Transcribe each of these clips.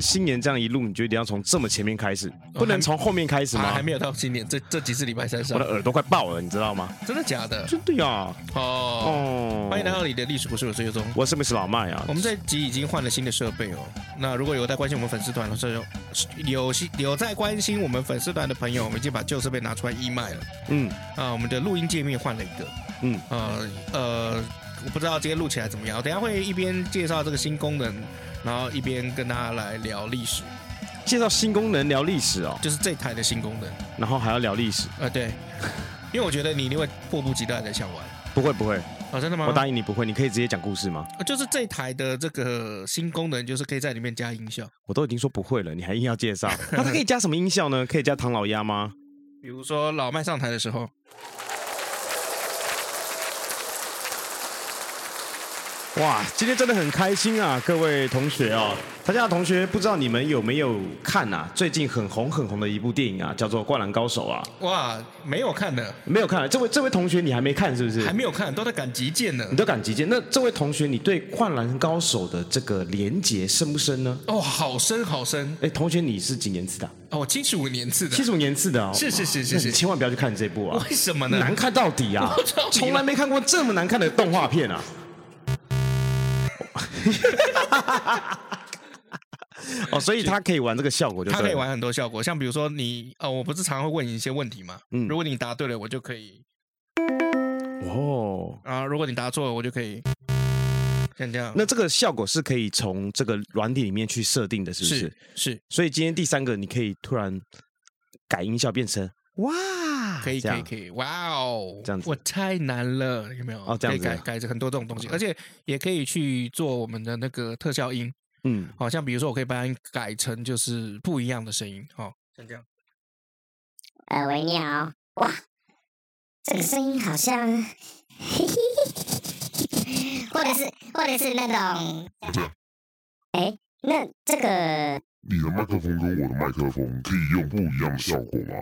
新年这样一路，你就一定要从这么前面开始，不能从后面开始吗？还没有到新年，这这几次礼拜三上，我的耳朵快爆了，你知道吗？真的假的？真的呀！哦，欢迎来到你的历史故事，我是尤忠，我是不是老麦啊？我们这集已经换了新的设备哦。那如果有在关心我们粉丝团的时候，有有在关心我们粉丝团的朋友，我们已经把旧设备拿出来义卖了。嗯啊，我们的录音界面换了一个。嗯呃呃，我不知道今天录起来怎么样，我等下会一边介绍这个新功能。然后一边跟大家来聊历史，介绍新功能，聊历史哦，就是这台的新功能，然后还要聊历史，呃，对，因为我觉得你一定会迫不及待的想玩，不会不会，啊，真的吗？我答应你不会，你可以直接讲故事吗？就是这台的这个新功能，就是可以在里面加音效，我都已经说不会了，你还硬要介绍，那它可以加什么音效呢？可以加唐老鸭吗？比如说老麦上台的时候。哇，今天真的很开心啊，各位同学哦，参加的同学不知道你们有没有看啊？最近很红很红的一部电影啊，叫做《灌篮高手》啊。哇，没有看的，没有看。这位这位同学你还没看是不是？还没有看，都在赶急件呢。你都赶急件，那这位同学你对《灌篮高手》的这个连结深不深呢？哦，好深好深。哎，同学你是几年次的？哦，七十五年次的。七十五年次的哦。是是是是是，千万不要去看这部啊！为什么呢？难看到底啊！从来没看过这么难看的动画片啊！哦，所以他可以玩这个效果就，就他可以玩很多效果，像比如说你，哦，我不是常会问你一些问题吗？嗯，如果你答对了，我就可以，哦，啊，如果你答错了，我就可以，像这样。那这个效果是可以从这个软体里面去设定的，是不是？是。是。所以今天第三个，你可以突然改音效变成哇。可以可以可以，哇哦，这样子，我太难了，有没有？哦，这样子，可以改改成很多这种东西，而且也可以去做我们的那个特效音，嗯，好像比如说我可以把它改成就是不一样的声音，好，像这样。呃，喂，你好，哇，这个声音好像，或者是或者是那种，哎，那这个，你的麦克风跟我的麦克风可以用不一样的效果吗？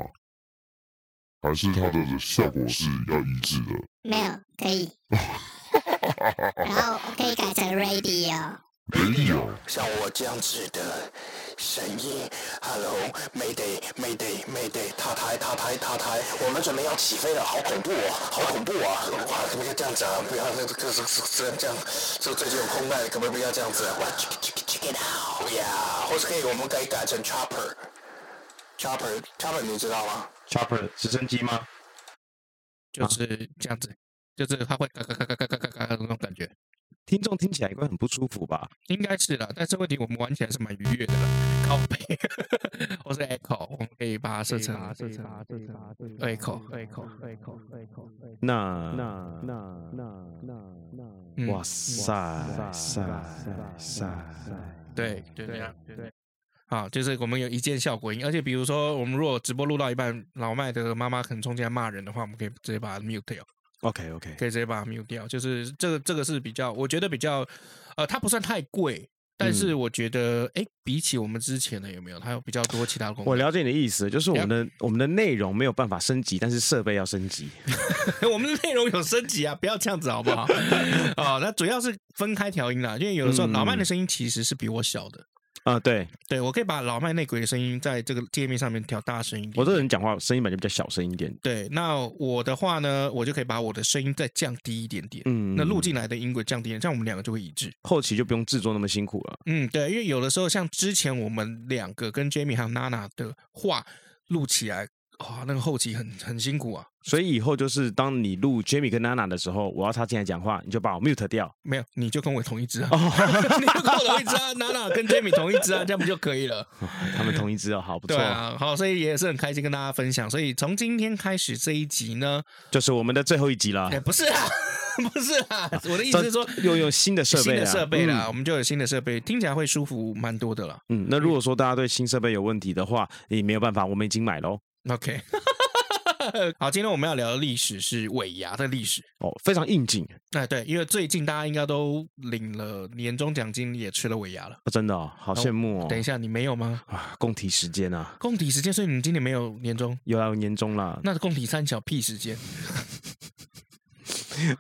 还是它的效果是要一致的？没有，可以。然后可以改成 radio。radio。像我这样子的声音，Hello，Mayday，Mayday，Mayday，塔台，塔台，塔台，我们准备要起飞了，好恐怖啊，好恐怖啊！哇，怎么要这样子啊？不要，这个这这这样，这最近有空难，可不可以不要这样子啊？哇，check it out，yeah，或是可以，我们可以改成 chopper，chopper，chopper，你知道吗？Chopper 直升机吗？就是这样子，就是它会嘎嘎嘎嘎嘎嘎嘎嘎的那种感觉。听众听起来应该很不舒服吧？应该是的，但是问题我们玩起来是蛮愉悦的了。靠背，我是 Echo，我们可以把它设成设成 Echo，Echo，Echo，Echo，Echo。那那那那那那，哇塞塞塞，对，就这样，对。啊，就是我们有一键效果音，而且比如说我们如果直播录到一半，老麦的妈妈可能冲进来骂人的话，我们可以直接把它 mute 掉。OK OK，可以直接把它 mute 掉。就是这个这个是比较，我觉得比较，呃，它不算太贵，但是我觉得，哎、嗯，比起我们之前的有没有，它有比较多其他功能。我了解你的意思，就是我们的我们的内容没有办法升级，但是设备要升级。我们的内容有升级啊，不要这样子好不好？哦，那主要是分开调音啦，因为有的时候老麦的声音其实是比我小的。啊，对对，我可以把老麦内鬼的声音在这个界面上面调大声一点。我这个人讲话声音本来就比较小声一点。对，那我的话呢，我就可以把我的声音再降低一点点。嗯，那录进来的音轨降低一点，这样我们两个就会一致。后期就不用制作那么辛苦了。嗯，对，因为有的时候像之前我们两个跟 Jamie 还有 Nana 的话录起来，哇，那个后期很很辛苦啊。所以以后就是当你录 Jamie 跟 Nana 的时候，我要插进来讲话，你就把我 mute 掉。没有，你就跟我同一只啊，你就跟我同一只啊，，Nana 跟 Jamie 同一只啊，这样不就可以了？他们同一只哦，好不错。对啊，好，所以也是很开心跟大家分享。所以从今天开始这一集呢，就是我们的最后一集了。哎，不是啊，不是啊，我的意思是说，又有新的设备，新的设备啦，我们就有新的设备，听起来会舒服蛮多的了。嗯，那如果说大家对新设备有问题的话，也没有办法，我们已经买喽。OK，好，今天我们要聊的历史是尾牙的历史哦，非常应景。哎，对，因为最近大家应该都领了年终奖金，也吃了尾牙了。哦、真的哦，好羡慕哦。等一下，你没有吗？啊，供体时间啊，供体时间，所以你今年没有年终？有啊，有年终啦。那是共体三小屁时间。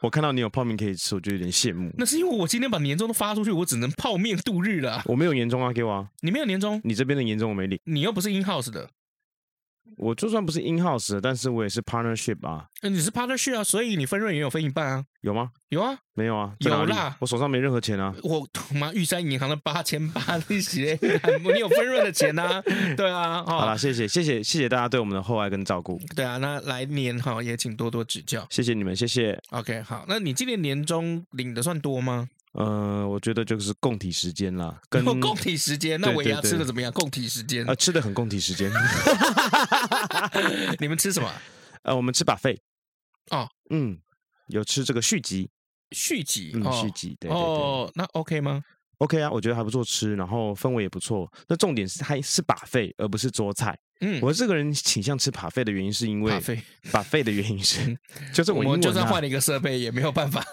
我看到你有泡面可以吃，我就有点羡慕。那是因为我今天把年终都发出去，我只能泡面度日了。我没有年终啊，给我啊。你没有年终？你这边的年终我没领。你又不是 in house 的。我就算不是 in house，但是我也是 partnership 啊。你是 partnership 啊，所以你分润也有分一半啊。有吗？有啊。没有啊。有啦。我手上没任何钱啊。我他 妈玉山银行的八千八利息，你有分润的钱啊？对啊。好了，谢谢谢谢谢谢大家对我们的厚爱跟照顾。对啊，那来年哈也请多多指教。谢谢你们，谢谢。OK，好，那你今年年终领的算多吗？呃，我觉得就是共体时间啦，跟共体时间，那尾牙吃的怎么样？共体时间啊，吃的很共体时间。你们吃什么？呃，我们吃 buffet 哦，嗯，有吃这个续集，续集，嗯，续集，对对对，哦，那 OK 吗？OK 啊，我觉得还不错吃，然后氛围也不错。那重点是还是 buffet，而不是桌菜。嗯，我这个人倾向吃 buffet 的原因是因为 buffet 的原因是，就是我们就算换了一个设备也没有办法。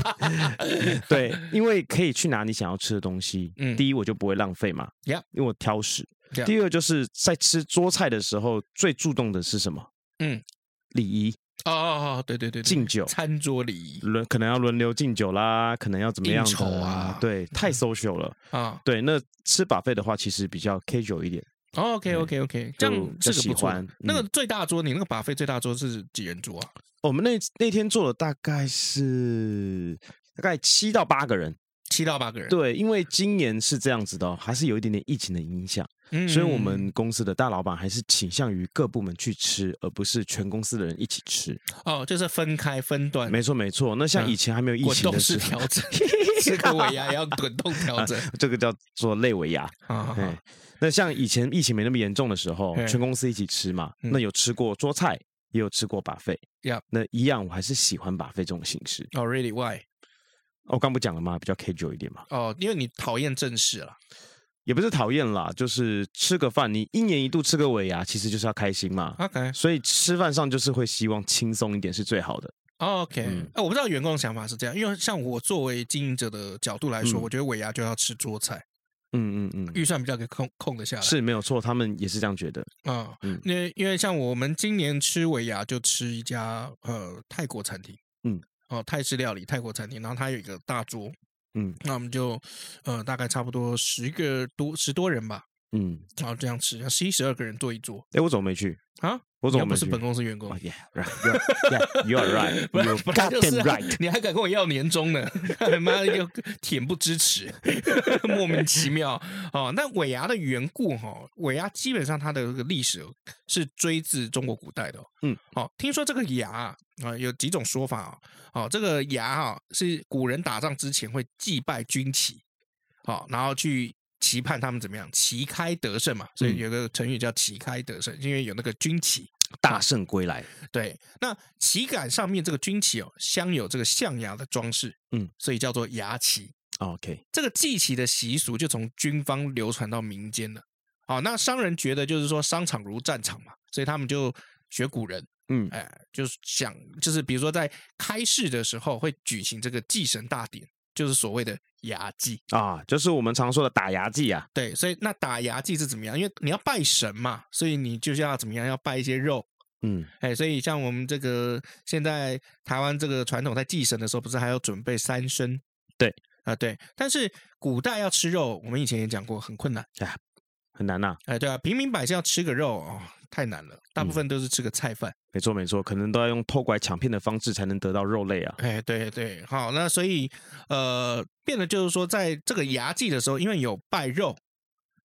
对，因为可以去拿你想要吃的东西。嗯，第一我就不会浪费嘛。呀，因为我挑食。第二就是在吃桌菜的时候，最注重的是什么？嗯，礼仪。哦哦哦，对对对，敬酒，餐桌礼仪，轮可能要轮流敬酒啦，可能要怎么样的啊？对，太 social 了啊。对，那吃 buffet 的话，其实比较 casual 一点。哦 OK OK OK，这样这个不错。那个最大桌，你那个 buffet 最大桌是几人桌啊？我们那那天做了大概是大概七到八个人，七到八个人。对，因为今年是这样子的，还是有一点点疫情的影响，所以我们公司的大老板还是倾向于各部门去吃，而不是全公司的人一起吃。哦，就是分开分段。没错没错。那像以前还没有疫情的时候，滚动式调整，这个尾牙 要滚动调整，这个叫做类尾牙。对。那像以前疫情没那么严重的时候，全公司一起吃嘛。那有吃过桌菜，也有吃过 buffet。那一样，我还是喜欢 buffet 这种形式。哦，really why？我刚不讲了吗？比较 casual 一点嘛。哦，因为你讨厌正式了。也不是讨厌啦，就是吃个饭，你一年一度吃个尾牙，其实就是要开心嘛。OK。所以吃饭上就是会希望轻松一点是最好的。OK。我不知道员工的想法是这样，因为像我作为经营者的角度来说，我觉得尾牙就要吃桌菜。嗯嗯嗯，预算比较可以控控得下来，是没有错，他们也是这样觉得啊。嗯，因为因为像我们今年吃尾牙就吃一家呃泰国餐厅，嗯，哦泰式料理泰国餐厅，然后它有一个大桌，嗯，那我们就呃大概差不多十个多十多人吧，嗯，然后这样吃，十一十二个人坐一桌。哎，我怎么没去啊？我怎么不是本公司员工？Yeah, right. You are right. You goddamn right. 你还敢跟我要年终呢？妈的，又恬不知耻，莫名其妙哦。那尾牙的缘故哈，尾牙基本上它的这个历史是追自中国古代的。嗯，好，听说这个牙啊有几种说法哦。这个牙啊是古人打仗之前会祭拜军旗，好，然后去。期盼他们怎么样？旗开得胜嘛，所以有个成语叫“旗开得胜”，因为有那个军旗大胜归来。对，那旗杆上面这个军旗哦，镶有这个象牙的装饰，嗯，所以叫做牙旗。OK，这个祭旗的习俗就从军方流传到民间了。好，那商人觉得就是说商场如战场嘛，所以他们就学古人，嗯，哎，就是想就是比如说在开市的时候会举行这个祭神大典。就是所谓的牙祭啊，就是我们常说的打牙祭啊。对，所以那打牙祭是怎么样？因为你要拜神嘛，所以你就是要怎么样？要拜一些肉。嗯，哎，所以像我们这个现在台湾这个传统，在祭神的时候，不是还要准备三牲？对啊，对。但是古代要吃肉，我们以前也讲过，很困难，哎，很难呐。哎，对啊，平民百姓要吃个肉哦。太难了，大部分都是吃个菜饭。没错没错，可能都要用偷拐抢骗的方式才能得到肉类啊。哎，对对，好，那所以呃，变得就是说，在这个牙祭的时候，因为有拜肉，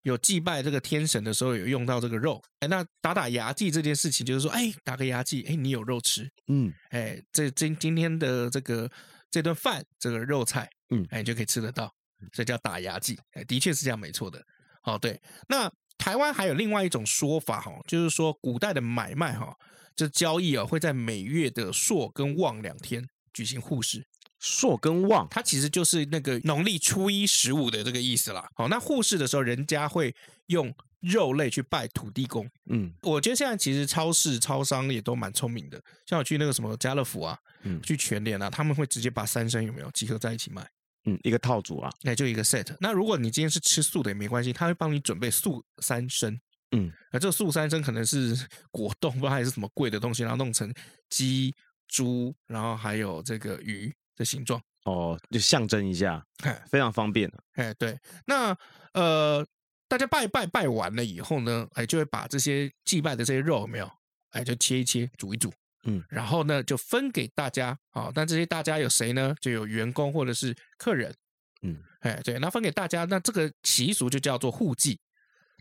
有祭拜这个天神的时候有用到这个肉，哎，那打打牙祭这件事情就是说，哎，打个牙祭，哎，你有肉吃，嗯，哎，这今今天的这个这顿饭这个肉菜，嗯，哎，你就可以吃得到，所以叫打牙祭，哎，的确是这样，没错的。好，对，那台湾还有另外一种说法哈，就是说古代的买卖哈，这交易啊会在每月的朔跟望两天举行互市。朔跟望，它其实就是那个农历初一十五的这个意思啦。好，那互市的时候，人家会用肉类去拜土地公。嗯，我觉得现在其实超市、超商也都蛮聪明的。像我去那个什么家乐福啊，嗯，去全联啊，他们会直接把三牲有没有集合在一起卖。嗯，一个套组啊，那就一个 set。那如果你今天是吃素的也没关系，他会帮你准备素三牲。嗯，啊这个素三牲可能是 果冻，不知道还是什么贵的东西，然后弄成鸡、猪，然后还有这个鱼。的形状哦，就象征一下，非常方便。哎，对，那呃，大家拜拜拜完了以后呢，哎，就会把这些祭拜的这些肉有没有？哎，就切一切，煮一煮，嗯，然后呢，就分给大家。好，但这些大家有谁呢？就有员工或者是客人，嗯，哎，对，那分给大家，那这个习俗就叫做互祭。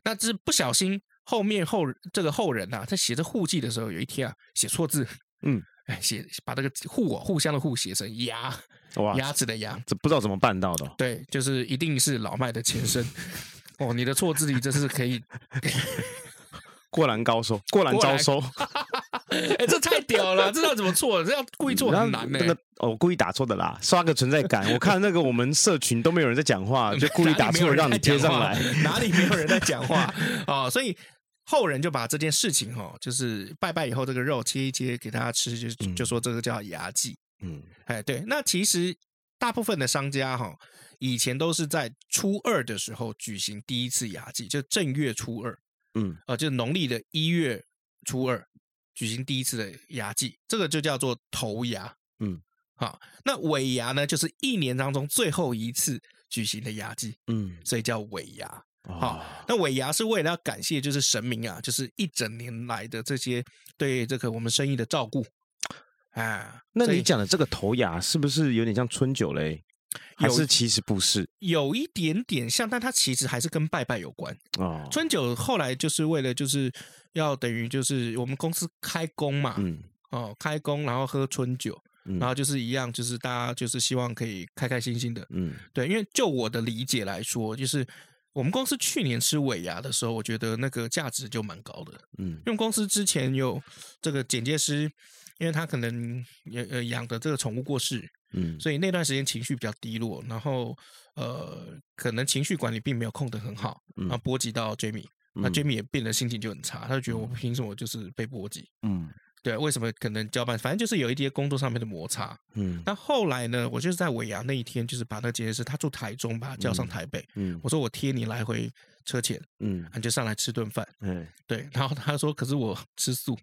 那这是不小心后面后这个后人呐、啊，在写这互祭的时候，有一天啊，写错字，嗯。哎，写把这个互互相的互写成牙，哇，牙齿的牙，这不知道怎么办到的。对，就是一定是老麦的前身。哦，你的错字里真是可以 过栏高手，过栏招收。哎，这太屌了！这要怎么错？这要故意错很难呢、欸。那个哦，故意打错的啦，刷个存在感。我看那个我们社群都没有人在讲话，就故意打错 让你贴上来。哪里没有人在讲话？哦，所以。后人就把这件事情哈，就是拜拜以后这个肉切一切给大家吃，就就说这个叫牙祭。嗯，哎，对，那其实大部分的商家哈，以前都是在初二的时候举行第一次牙祭，就正月初二。嗯，啊，就农历的一月初二举行第一次的牙祭，这个就叫做头牙。嗯，好，那尾牙呢，就是一年当中最后一次举行的牙祭。嗯，所以叫尾牙。好、哦，那尾牙是为了要感谢，就是神明啊，就是一整年来的这些对这个我们生意的照顾啊。那你讲的这个头牙是不是有点像春酒嘞？还是其实不是？有一点点像，但它其实还是跟拜拜有关哦。春酒后来就是为了就是要等于就是我们公司开工嘛，嗯，哦，开工然后喝春酒，然后就是一样，就是大家就是希望可以开开心心的，嗯，对，因为就我的理解来说，就是。我们公司去年吃尾牙的时候，我觉得那个价值就蛮高的。嗯，因为公司之前有这个剪接师，因为他可能也呃养的这个宠物过世，嗯，所以那段时间情绪比较低落，然后呃可能情绪管理并没有控得很好，然后波及到 Jamie，那 Jamie 也变得心情就很差，他就觉得我凭什么就是被波及？嗯。对，为什么可能交办？反正就是有一些工作上面的摩擦。嗯，那后来呢？我就是在尾牙那一天，就是把那个剪接师他住台中，把他叫上台北。嗯，嗯我说我贴你来回车钱。嗯，你就上来吃顿饭。嗯，对。然后他说：“可是我吃素。”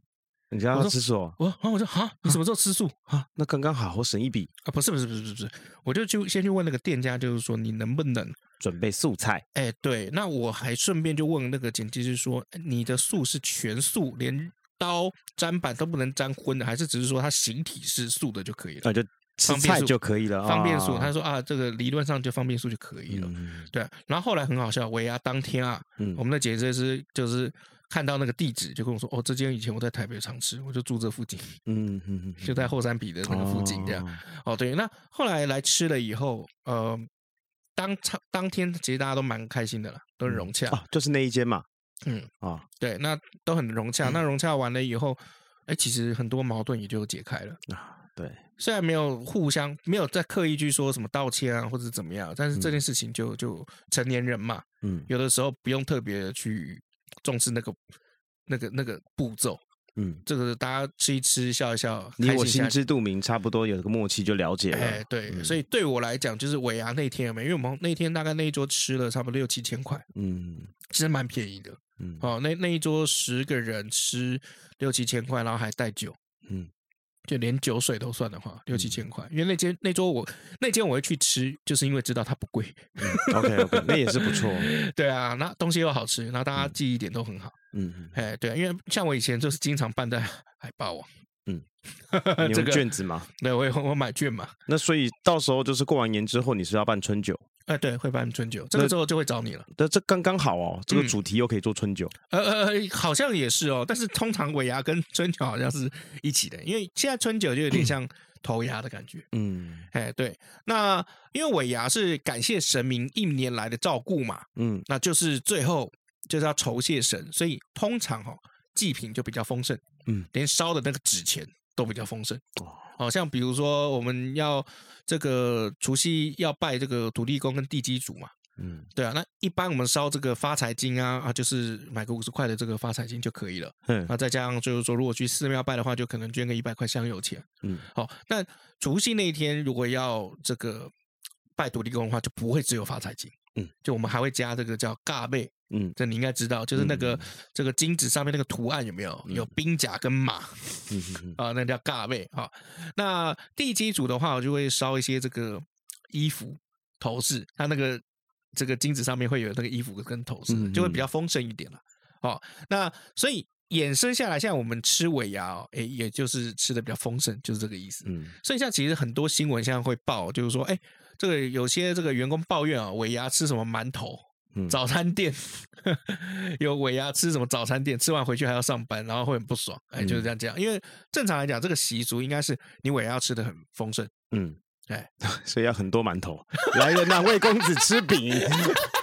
你家要吃素？我然后我说：“哈，你什么时候吃素啊？那刚刚好，我省一笔啊！不是不是不是不是，我就就先去问那个店家，就是说你能不能准备素菜？哎，对。那我还顺便就问那个剪辑师说：你的素是全素，连？刀砧板都不能沾荤的，还是只是说它形体是素的就可以了？那、啊、就吃菜就可以了。方便素，他说啊，这个理论上就方便素就可以了。嗯、对，然后后来很好笑，尾牙当天啊，嗯、我们的剪辑师就是看到那个地址，就跟我说，哦，这间以前我在台北常吃，我就住这附近，嗯嗯嗯，就在后山比的那个附近这样。哦，哦，对，那后来来吃了以后，呃，当当天其实大家都蛮开心的了，都很融洽。就是那一间嘛。嗯啊，对，那都很融洽。那融洽完了以后，哎，其实很多矛盾也就解开了啊。对，虽然没有互相没有再刻意去说什么道歉啊或者怎么样，但是这件事情就就成年人嘛，嗯，有的时候不用特别去重视那个那个那个步骤。嗯，这个大家吃一吃，笑一笑，你我心知肚明，差不多有个默契就了解了。哎，对，嗯、所以对我来讲，就是尾牙那天有没有？因为我们那天大概那一桌吃了差不多六七千块，嗯，其实蛮便宜的。嗯，哦，那那一桌十个人吃六七千块，然后还带酒，嗯，就连酒水都算的话，六七千块。因为那间那桌我那间我会去吃，就是因为知道它不贵。嗯、OK OK，那也是不错。对啊，那东西又好吃，然后大家记忆点都很好。嗯，哎，对，啊因为像我以前就是经常办在海霸王。嗯，这个卷子嘛，对，我我买卷嘛。那所以到时候就是过完年之后，你是要办春酒？哎，对，会办春酒，这个时候就会找你了。那这刚刚好哦，这个主题又可以做春酒。呃呃呃，好像也是哦，但是通常尾牙跟春酒好像是一起的，因为现在春酒就有点像头牙的感觉。嗯，哎，对，那因为尾牙是感谢神明一年来的照顾嘛，嗯，那就是最后就是要酬谢神，所以通常哈祭品就比较丰盛，嗯，连烧的那个纸钱都比较丰盛。好像比如说我们要这个除夕要拜这个土地公跟地基主嘛，嗯，对啊，那一般我们烧这个发财金啊啊，就是买个五十块的这个发财金就可以了，嗯，那再加上就是说如果去寺庙拜的话，就可能捐个一百块香油钱，嗯，好，那除夕那一天如果要这个拜土地公的话，就不会只有发财金，嗯，就我们还会加这个叫嘎贝。嗯，这你应该知道，就是那个、嗯、这个金子上面那个图案有没有？有兵甲跟马，嗯嗯、啊，那叫嘎贝哈。那地基组的话，我就会烧一些这个衣服头饰，它那个这个金子上面会有那个衣服跟头饰，就会比较丰盛一点了。好，那所以衍生下来，像我们吃尾牙哦，哎，也就是吃的比较丰盛，就是这个意思。嗯，所以像其实很多新闻现在会报，就是说，哎，这个有些这个员工抱怨啊，尾牙吃什么馒头。早餐店 有尾牙吃什么？早餐店吃完回去还要上班，然后会很不爽。哎，就是这样讲。因为正常来讲，这个习俗应该是你尾牙要吃的很丰盛。嗯，哎，所以要很多馒头。来人呐，魏公子吃饼。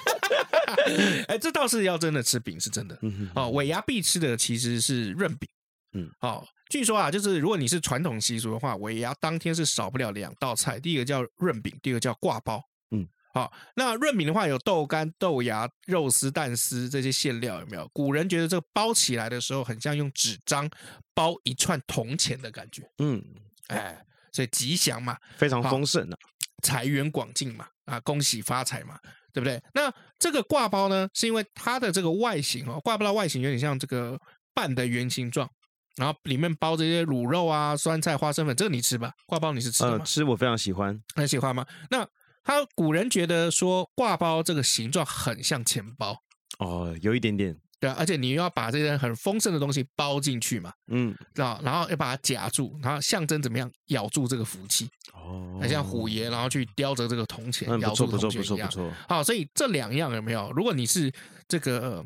哎，这倒是要真的吃饼是真的。嗯哦，尾牙必吃的其实是润饼。嗯，好，据说啊，就是如果你是传统习俗的话，尾牙当天是少不了两道菜，第一个叫润饼，第二个叫挂包。嗯好，那润饼的话有豆干、豆芽、肉丝、蛋丝这些馅料，有没有？古人觉得这个包起来的时候，很像用纸张包一串铜钱的感觉。嗯，哎，所以吉祥嘛，非常丰盛的，财源广进嘛，啊，恭喜发财嘛，对不对？那这个挂包呢，是因为它的这个外形哦，挂包的外形有点像这个半的圆形状，然后里面包这些卤肉啊、酸菜、花生粉，这个你吃吧？挂包你是吃？呃，吃，我非常喜欢，很喜欢吗？那。他古人觉得说挂包这个形状很像钱包哦，有一点点对啊，而且你又要把这些很丰盛的东西包进去嘛，嗯，知道，然后要把它夹住，然后象征怎么样咬住这个福气哦，很像虎爷，然后去叼着这个铜钱，嗯、咬住铜钱一样，不错不错不错不错。好，所以这两样有没有？如果你是这个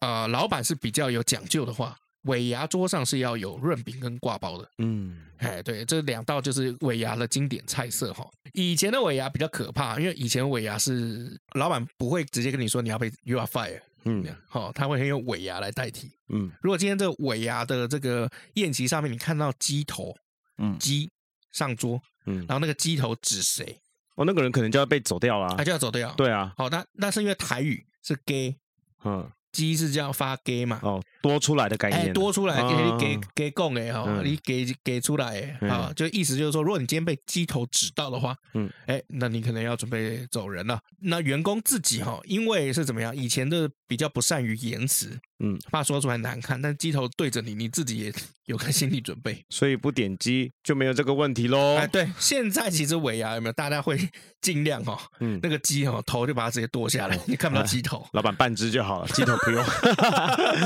呃老板是比较有讲究的话。尾牙桌上是要有润饼跟挂包的，嗯，哎，对，这两道就是尾牙的经典菜色哈。以前的尾牙比较可怕，因为以前尾牙是老板不会直接跟你说你要被 you are fired，嗯，好，他会用尾牙来代替，嗯。如果今天这个尾牙的这个宴席上面你看到鸡头，嗯，鸡上桌，嗯，然后那个鸡头指谁？哦，那个人可能就要被走掉了，他就要走掉，对啊。好，那那是因为台语是 gay，嗯。鸡是这样发给嘛？哦，多出来的概念，哎，多出来给给给供哎哈，你给给出来哎啊，就意思就是说，如果你今天被鸡头指到的话，嗯，哎，那你可能要准备走人了。那员工自己哈，因为是怎么样，以前的比较不善于言辞。嗯，怕说出来难看，但鸡头对着你，你自己也有个心理准备，所以不点鸡就没有这个问题喽。哎，对，现在其实尾牙有没有？大家会尽量哦，嗯，那个鸡哦头就把它直接剁下来，你看不到鸡头，老板半只就好了，鸡头不用。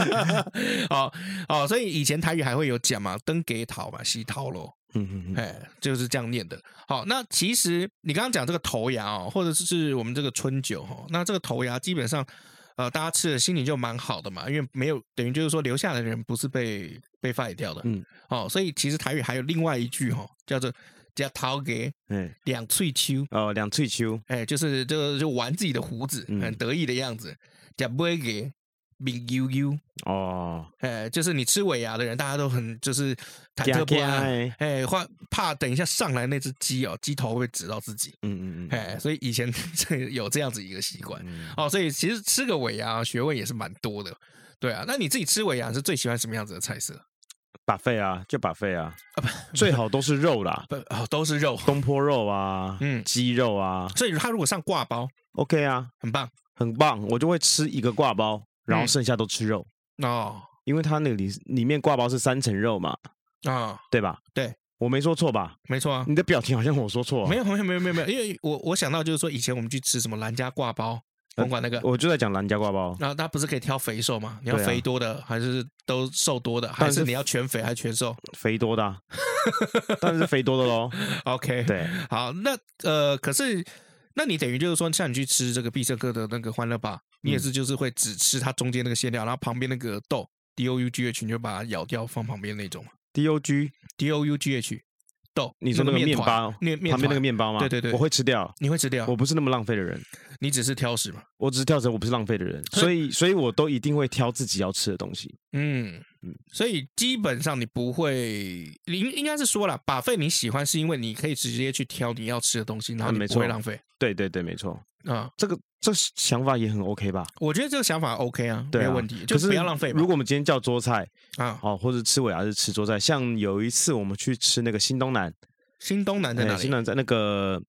哦哦，所以以前台语还会有讲嘛，登给桃嘛，西桃咯，嗯嗯嗯，哎，就是这样念的。好，那其实你刚刚讲这个头牙哦，或者是我们这个春酒哈，那这个头牙基本上。呃，大家吃的心情就蛮好的嘛，因为没有等于就是说留下来的人不是被被 fire 掉的，嗯，哦，所以其实台语还有另外一句哈、哦，叫做叫头家，嗯，两翠秋，哦，两翠秋，哎，就是就就玩自己的胡子，嗯、很得意的样子，叫尾家。明悠悠哦，哎，就是你吃尾牙的人，大家都很就是忐忑不安，哎，怕怕等一下上来那只鸡哦，鸡头会指到自己，嗯嗯嗯，哎，所以以前 有这样子一个习惯，哦，所以其实吃个尾牙学问也是蛮多的，对啊，那你自己吃尾牙是最喜欢什么样子的菜色？buffet 啊，就 buffet 啊，啊不，最好都是肉啦，不 哦，都是肉，东坡肉啊，嗯，鸡肉啊，所以他如果上挂包，OK 啊，很棒，很棒，我就会吃一个挂包。然后剩下都吃肉哦，因为它那里里面挂包是三层肉嘛，啊，对吧？对，我没说错吧？没错啊，你的表情好像我说错，没有没有没有没有没有，因为我我想到就是说以前我们去吃什么兰家挂包，甭管那个，我就在讲兰家挂包，然后它不是可以挑肥瘦吗？你要肥多的还是都瘦多的，还是你要全肥还是全瘦？肥多的，但是肥多的喽。OK，对，好，那呃，可是。那你等于就是说，像你去吃这个必胜客的那个欢乐吧，你也是就是会只吃它中间那个馅料，然后旁边那个豆 D O U G H，你就把它咬掉放旁边那种 D O G D O U G H。豆，你说那个面包，面面旁边那个面包吗？对对对，我会吃掉，你会吃掉，我不是那么浪费的人，你只是挑食嘛？我只是挑食，我不是浪费的人，所以所以我都一定会挑自己要吃的东西。嗯嗯，所以基本上你不会，应应该是说了，buffet 你喜欢是因为你可以直接去挑你要吃的东西，然后你不会浪费。对对对，没错。啊，这个这想法也很 OK 吧？我觉得这个想法 OK 啊，没有问题，就是不要浪费。如果我们今天叫桌菜啊，哦，或者吃尾牙是吃桌菜，像有一次我们去吃那个新东南。新东南在哪里？新东南在那个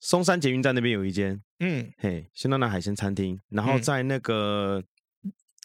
松山捷运站那边有一间，嗯，嘿，新东南海鲜餐厅。然后在那个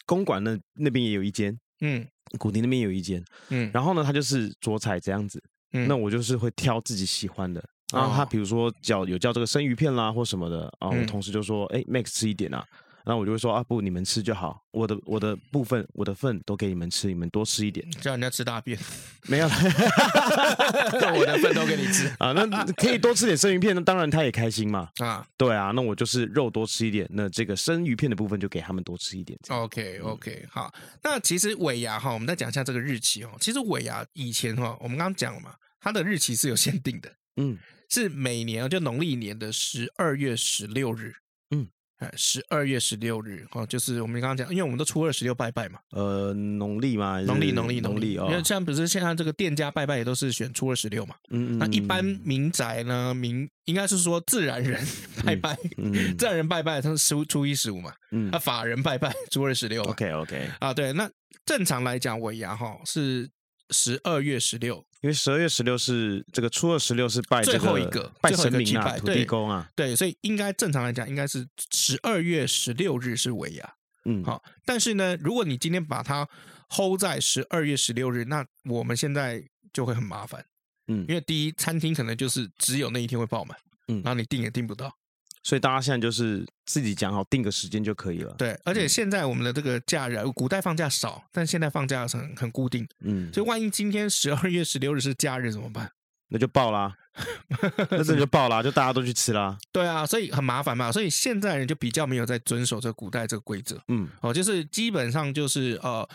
公馆那那边也有一间，嗯，古亭那边有一间，嗯。然后呢，它就是桌菜这样子，嗯。那我就是会挑自己喜欢的。然后他比如说叫有叫这个生鱼片啦或什么的，然后我同事就说：“哎，Max 吃一点啊。”然后我就会说啊，不，你们吃就好，我的我的部分我的份都给你们吃，你们多吃一点。叫人家吃大便，没有，我的份都给你吃 啊。那可以多吃点生鱼片，那当然他也开心嘛。啊，对啊，那我就是肉多吃一点，那这个生鱼片的部分就给他们多吃一点。OK OK，好。那其实尾牙哈，我们再讲一下这个日期哦。其实尾牙以前哈，我们刚刚讲了嘛，它的日期是有限定的，嗯，是每年就农历年的十二月十六日。嗯，哎十二月十六日哦，就是我们刚刚讲，因为我们都初二十六拜拜嘛。呃，农历嘛，农历农历农历哦。因为像不是现在这个店家拜拜也都是选初二十六嘛。嗯嗯。那一般民宅呢，民应该是说自然人拜拜，自然人拜拜他是初初一十五嘛。嗯。那法人拜拜 初二十六。OK OK。啊，对，那正常来讲尾牙哈是十二月十六。因为十二月十六是这个初二十六是拜最后一个拜神明啊，土地公啊，对，所以应该正常来讲应该是十二月十六日是尾牙，嗯，好，但是呢，如果你今天把它 hold 在十二月十六日，那我们现在就会很麻烦，嗯，因为第一餐厅可能就是只有那一天会爆满，嗯，然后你订也订不到。所以大家现在就是自己讲好定个时间就可以了。对，而且现在我们的这个假日，古代放假少，但现在放假很很固定。嗯，所以万一今天十二月十六日是假日怎么办？那就爆啦，那这就爆啦，就大家都去吃啦。对啊，所以很麻烦嘛。所以现在人就比较没有在遵守这个古代这个规则。嗯，哦，就是基本上就是呃，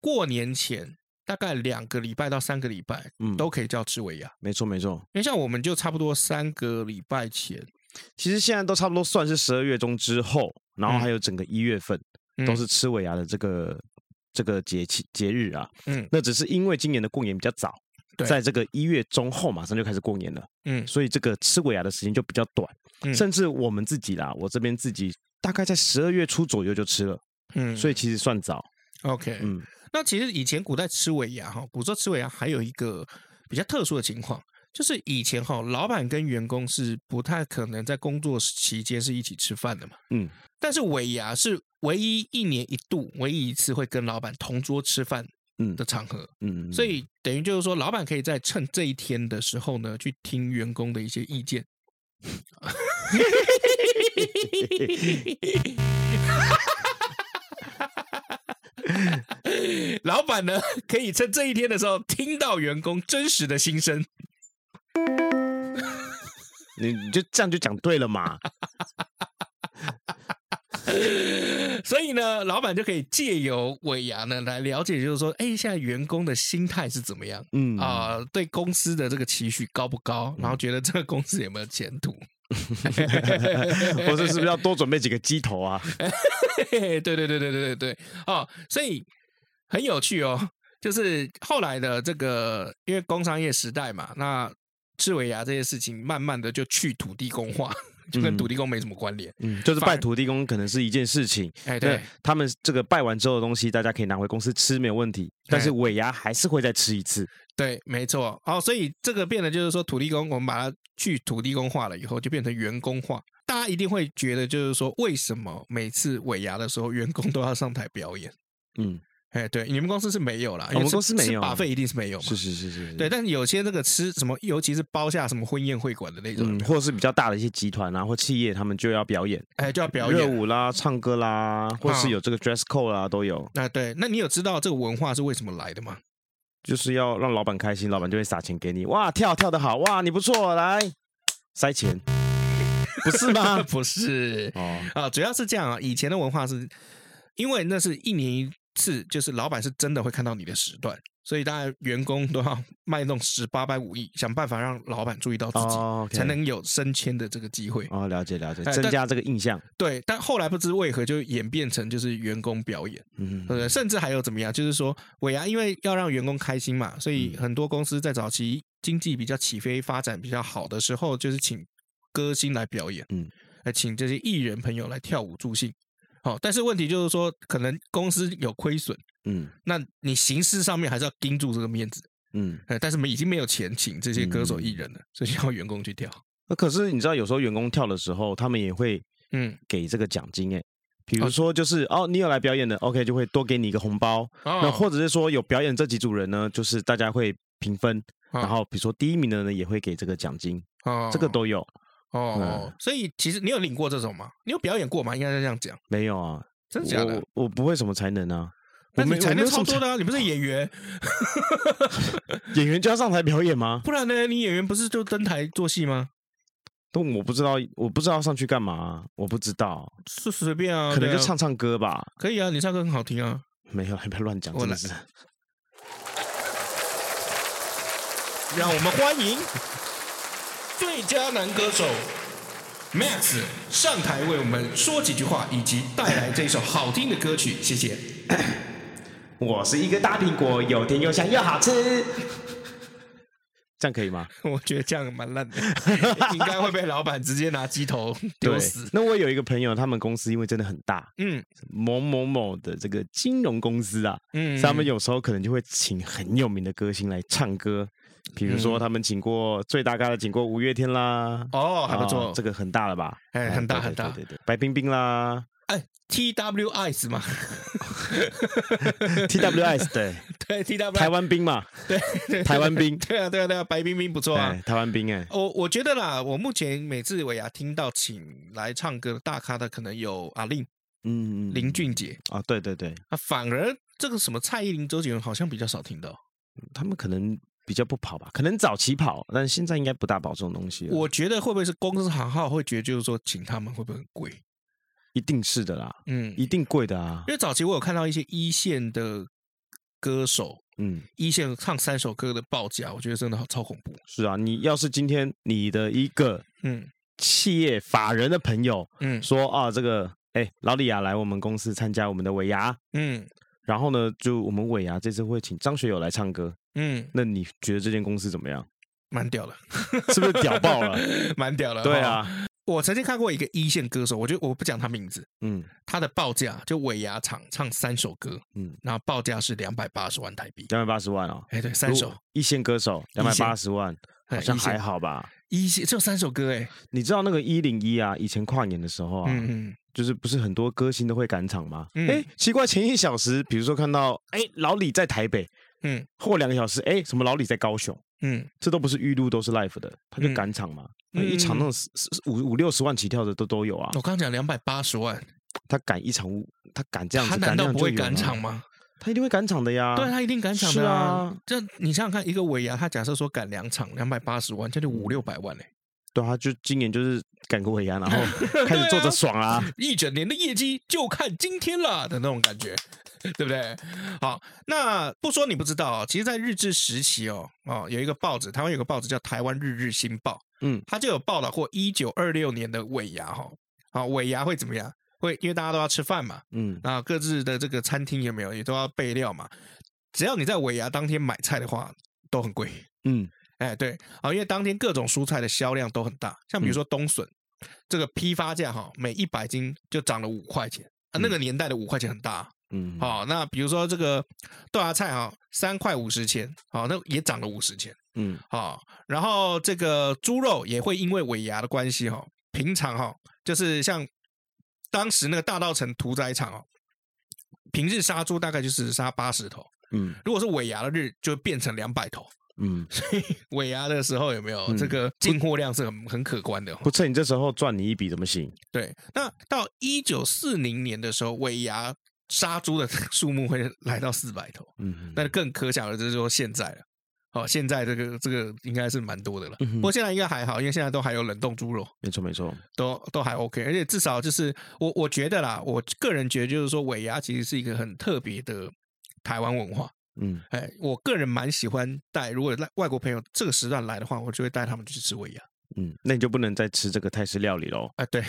过年前大概两个礼拜到三个礼拜，嗯，都可以叫吃尾牙。没错没错，因为像我们就差不多三个礼拜前。其实现在都差不多算是十二月中之后，然后还有整个一月份、嗯、都是吃尾牙的这个这个节气节日啊。嗯，那只是因为今年的过年比较早，在这个一月中后马上就开始过年了。嗯，所以这个吃尾牙的时间就比较短。嗯，甚至我们自己啦，我这边自己大概在十二月初左右就吃了。嗯，所以其实算早。OK，嗯，那其实以前古代吃尾牙哈，古时候吃尾牙还有一个比较特殊的情况。就是以前哈，老板跟员工是不太可能在工作期间是一起吃饭的嘛。嗯。但是尾牙是唯一一年一度、唯一一次会跟老板同桌吃饭的场合。嗯。所以等于就是说，老板可以在趁这一天的时候呢，去听员工的一些意见。老板呢，可以趁这一天的时候听到员工真实的心声。你 你就这样就讲对了嘛？所以呢，老板就可以借由尾牙呢来了解，就是说，哎，现在员工的心态是怎么样？嗯啊、呃，对公司的这个期许高不高？然后觉得这个公司有没有前途？或者是不是要多准备几个鸡头啊？对对对对对对对哦，所以很有趣哦，就是后来的这个，因为工商业时代嘛，那。吃尾牙这些事情，慢慢的就去土地公化，就跟土地公没什么关联。嗯，就是拜土地公可能是一件事情。哎，对，他们这个拜完之后的东西，大家可以拿回公司吃，没有问题。但是尾牙还是会再吃一次。对，没错。哦，所以这个变得就是说，土地公我们把它去土地公化了以后，就变成员工化。大家一定会觉得，就是说，为什么每次尾牙的时候，员工都要上台表演？嗯。哎，对，你们公司是没有啦，我们公司没有，把费一定是没有嘛。是是是是，对，但是有些那个吃什么，尤其是包下什么婚宴会馆的那种，或者是比较大的一些集团啊或企业，他们就要表演，哎，就要表演热舞啦、唱歌啦，或是有这个 dress code 啦，都有。啊，对，那你有知道这个文化是为什么来的吗？就是要让老板开心，老板就会撒钱给你。哇，跳跳的好，哇，你不错，来。塞钱，不是吗？不是哦啊，主要是这样啊。以前的文化是，因为那是一年一次，就是老板是真的会看到你的时段。所以大家员工都要卖弄十八般武艺，想办法让老板注意到自己，oh. 才能有升迁的这个机会。哦、oh，了解了解，增加这个印象。对，但后来不知为何就演变成就是员工表演，嗯？甚至还有怎么样？就是说尾牙，因为要让员工开心嘛，所以很多公司在早期经济比较起飞、发展比较好的时候，就是请歌星来表演，嗯，来请这些艺人朋友来跳舞助兴。好，但是问题就是说，可能公司有亏损。嗯，那你形式上面还是要盯住这个面子，嗯，但是我们已经没有钱请这些歌手艺人了，嗯、所以要员工去跳。那可是你知道，有时候员工跳的时候，他们也会嗯给这个奖金哎，比如说就是哦，哦，你有来表演的，OK，就会多给你一个红包。哦、那或者是说有表演这几组人呢，就是大家会平分，哦、然后比如说第一名的呢也会给这个奖金，哦，这个都有哦、嗯。所以其实你有领过这种吗？你有表演过吗？应该是这样讲。没有啊，真的假的？我，我不会什么才能啊。那你才能超多的啊！你不是演员，演员就要上台表演吗？不然呢？你演员不是就登台做戏吗？都我不知道，我不知道上去干嘛，我不知道，是随便啊，可能就唱唱歌吧。可以啊，你唱歌很好听啊。没有，不要乱讲，真的是。让我们欢迎最佳男歌手 Max 上台为我们说几句话，以及带来这首好听的歌曲。谢谢。我是一个大苹果，又甜又香又好吃，这样可以吗？我觉得这样蛮烂的，应该会被老板直接拿鸡头丢死。那我有一个朋友，他们公司因为真的很大，嗯，某某某的这个金融公司啊，嗯，他们有时候可能就会请很有名的歌星来唱歌，比如说他们请过最大咖的，请过五月天啦，哦，还不错，这个很大了吧？哎，很大很大，对对对，白冰冰啦。哎，T W S 嘛，T W S 对 对 T W 台湾兵嘛，对台湾兵，对啊对啊对啊，白冰冰不错啊，台湾兵哎，我我觉得啦，我目前每次尾牙听到请来唱歌大咖的，可能有阿令，嗯。林俊杰啊，对对对，啊反而这个什么蔡依林、周杰伦好像比较少听到，他们可能比较不跑吧，可能早期跑，但是现在应该不大跑这种东西。我觉得会不会是公司行号会觉得就是说请他们会不会很贵？一定是的啦，嗯，一定贵的啊。因为早期我有看到一些一线的歌手，嗯，一线唱三首歌的报价，我觉得真的好超恐怖。是啊，你要是今天你的一个嗯企业法人的朋友，嗯，说啊这个哎老李啊来我们公司参加我们的尾牙，嗯，然后呢就我们尾牙这次会请张学友来唱歌，嗯，那你觉得这间公司怎么样？蛮屌的，是不是屌爆了？蛮屌的，对啊。我曾经看过一个一线歌手，我就我不讲他名字，嗯，他的报价就尾牙场唱三首歌，嗯，然后报价是两百八十万台币，两百八十万哦，哎对，三首。一线歌手两百八十万，好像还好吧？一线。只有三首歌哎，你知道那个一零一啊，以前跨年的时候啊，嗯嗯，就是不是很多歌星都会赶场吗？哎，奇怪，前一小时比如说看到哎老李在台北，嗯，后两个小时哎什么老李在高雄。嗯，这都不是预录，都是 live 的，他就赶场嘛。一场那种五五六十万起跳的都都有啊。我刚刚讲两百八十万，他赶一场，他赶这样子，他难道不会赶场吗？他一定会赶场的呀。对，他一定赶场的啊。这你想想看，一个尾牙，他假设说赶两场，两百八十万，这就五六百万嘞。对啊，就今年就是赶个尾牙，然后 开始做着爽啊，啊，一整年的业绩就看今天了的那种感觉。对不对？好，那不说你不知道啊。其实，在日治时期哦，哦，有一个报纸，台湾有个报纸叫《台湾日日新报》，嗯，它就有报道过一九二六年的尾牙哈。好，尾牙会怎么样？会因为大家都要吃饭嘛，嗯，啊，各自的这个餐厅有没有也都要备料嘛。只要你在尾牙当天买菜的话，都很贵，嗯，哎，对，啊，因为当天各种蔬菜的销量都很大，像比如说冬笋，这个批发价哈，每一百斤就涨了五块钱啊，那个年代的五块钱很大。嗯，好，那比如说这个豆芽菜哈，三块五十钱，好，那也涨了五十钱。嗯，好，然后这个猪肉也会因为尾牙的关系哈，平常哈就是像当时那个大道城屠宰场哦，平日杀猪大概就是杀八十头，嗯，如果是尾牙的日，就变成两百头，嗯，所以尾牙的时候有没有这个进货量是很很可观的？不趁你这时候赚你一笔怎么行？对，那到一九四零年的时候，尾牙。杀猪的 数目会来到四百头，嗯，那更可想而知，说现在了，哦，现在这个这个应该是蛮多的了。不过现在应该还好，因为现在都还有冷冻猪肉。没错没错，都都还 OK，而且至少就是我我觉得啦，我个人觉得就是说尾牙其实是一个很特别的台湾文化。嗯，哎，我个人蛮喜欢带，如果外国朋友这个时段来的话，我就会带他们去吃尾牙。嗯，那你就不能再吃这个泰式料理喽？啊，对，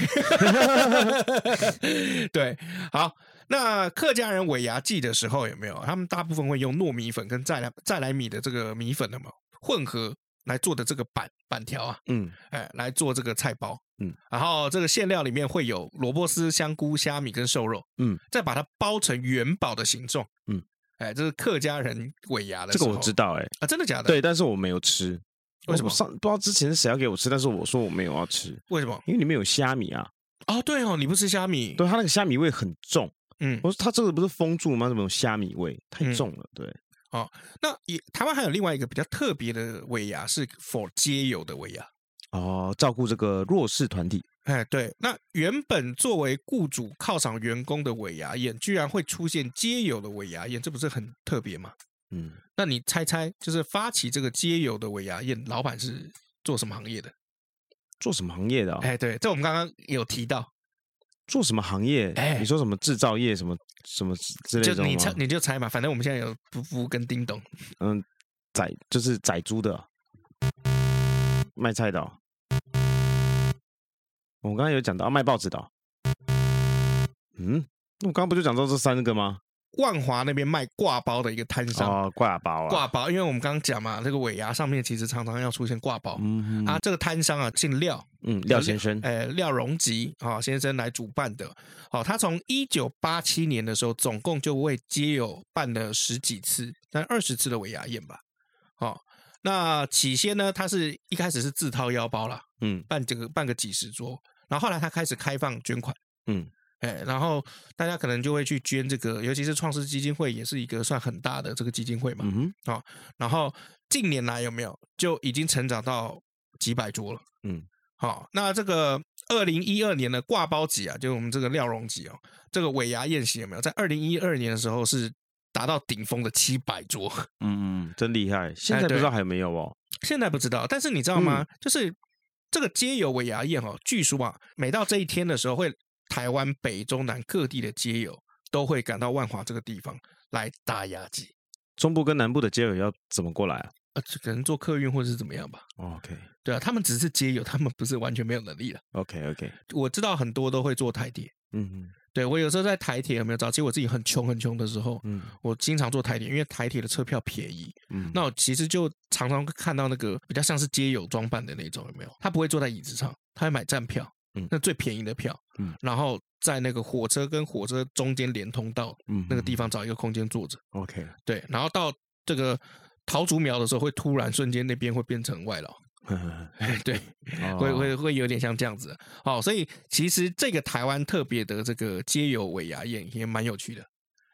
对，好，那客家人尾牙祭的时候有没有？他们大部分会用糯米粉跟再来再来米的这个米粉的嘛混合来做的这个板板条啊，嗯，哎，来做这个菜包，嗯，然后这个馅料里面会有萝卜丝、香菇、虾米跟瘦肉，嗯，再把它包成元宝的形状，嗯，哎，这是客家人尾牙的，这个我知道，哎，啊，真的假的？对，但是我没有吃。为什么上不知道之前是谁要给我吃，但是我说我没有要吃。为什么？因为里面有虾米啊。哦，对哦，你不吃虾米？对，它那个虾米味很重。嗯，我说它这个不是封住吗？怎么有虾米味？太重了。对。哦，那也台湾还有另外一个比较特别的尾牙是 for 街友的尾牙。哦，照顾这个弱势团体。哎，对。那原本作为雇主犒赏员工的尾牙宴，居然会出现街友的尾牙宴，这不是很特别吗？嗯，那你猜猜，就是发起这个街友的尾牙宴，老板是做什么行业的？做什么行业的、哦？哎，对，这我们刚刚有提到，做什么行业？哎，你说什么制造业，什么什么之类的？就你猜，你就猜嘛，反正我们现在有夫夫跟叮咚，嗯，宰就是宰猪的，卖菜的、哦。我们刚刚有讲到卖报纸的、哦，嗯，那我刚刚不就讲到这三个吗？万华那边卖挂包的一个摊商哦，挂包啊，挂包，因为我们刚刚讲嘛，这个尾牙上面其实常常要出现挂包，嗯嗯啊，这个摊商啊姓廖，嗯，廖先生，呃，廖荣吉啊先生来主办的，哦，他从一九八七年的时候，总共就为街友办了十几次，但二十次的尾牙宴吧，哦，那起先呢，他是一开始是自掏腰包啦，嗯，办这个办个几十桌，然后后来他开始开放捐款，嗯。哎，然后大家可能就会去捐这个，尤其是创世基金会，也是一个算很大的这个基金会嘛。嗯哼。啊，然后近年来有没有就已经成长到几百桌了？嗯。好，那这个二零一二年的挂包级啊，就是我们这个廖荣级哦，这个尾牙宴席有没有在二零一二年的时候是达到顶峰的七百桌？嗯嗯，真厉害。现在不知道还有没有哦？现在不知道，但是你知道吗？嗯、就是这个街友尾牙宴哦，据说啊，每到这一天的时候会。台湾北中南各地的街友都会赶到万华这个地方来打牙祭。中部跟南部的街友要怎么过来啊？呃，可能坐客运或者是怎么样吧。OK，对啊，他们只是街友，他们不是完全没有能力的。OK OK，我知道很多都会坐台铁。嗯嗯，对我有时候在台铁有没有？早期我自己很穷很穷的时候，嗯，我经常坐台铁，因为台铁的车票便宜。嗯，那我其实就常常看到那个比较像是街友装扮的那种，有没有？他不会坐在椅子上，他会买站票。嗯，那最便宜的票，嗯，然后在那个火车跟火车中间连通道，嗯，那个地方找一个空间坐着，OK，对，然后到这个桃竹苗的时候，会突然瞬间那边会变成外劳，哎，对，会会会有点像这样子，好，所以其实这个台湾特别的这个街友尾牙宴也蛮有趣的，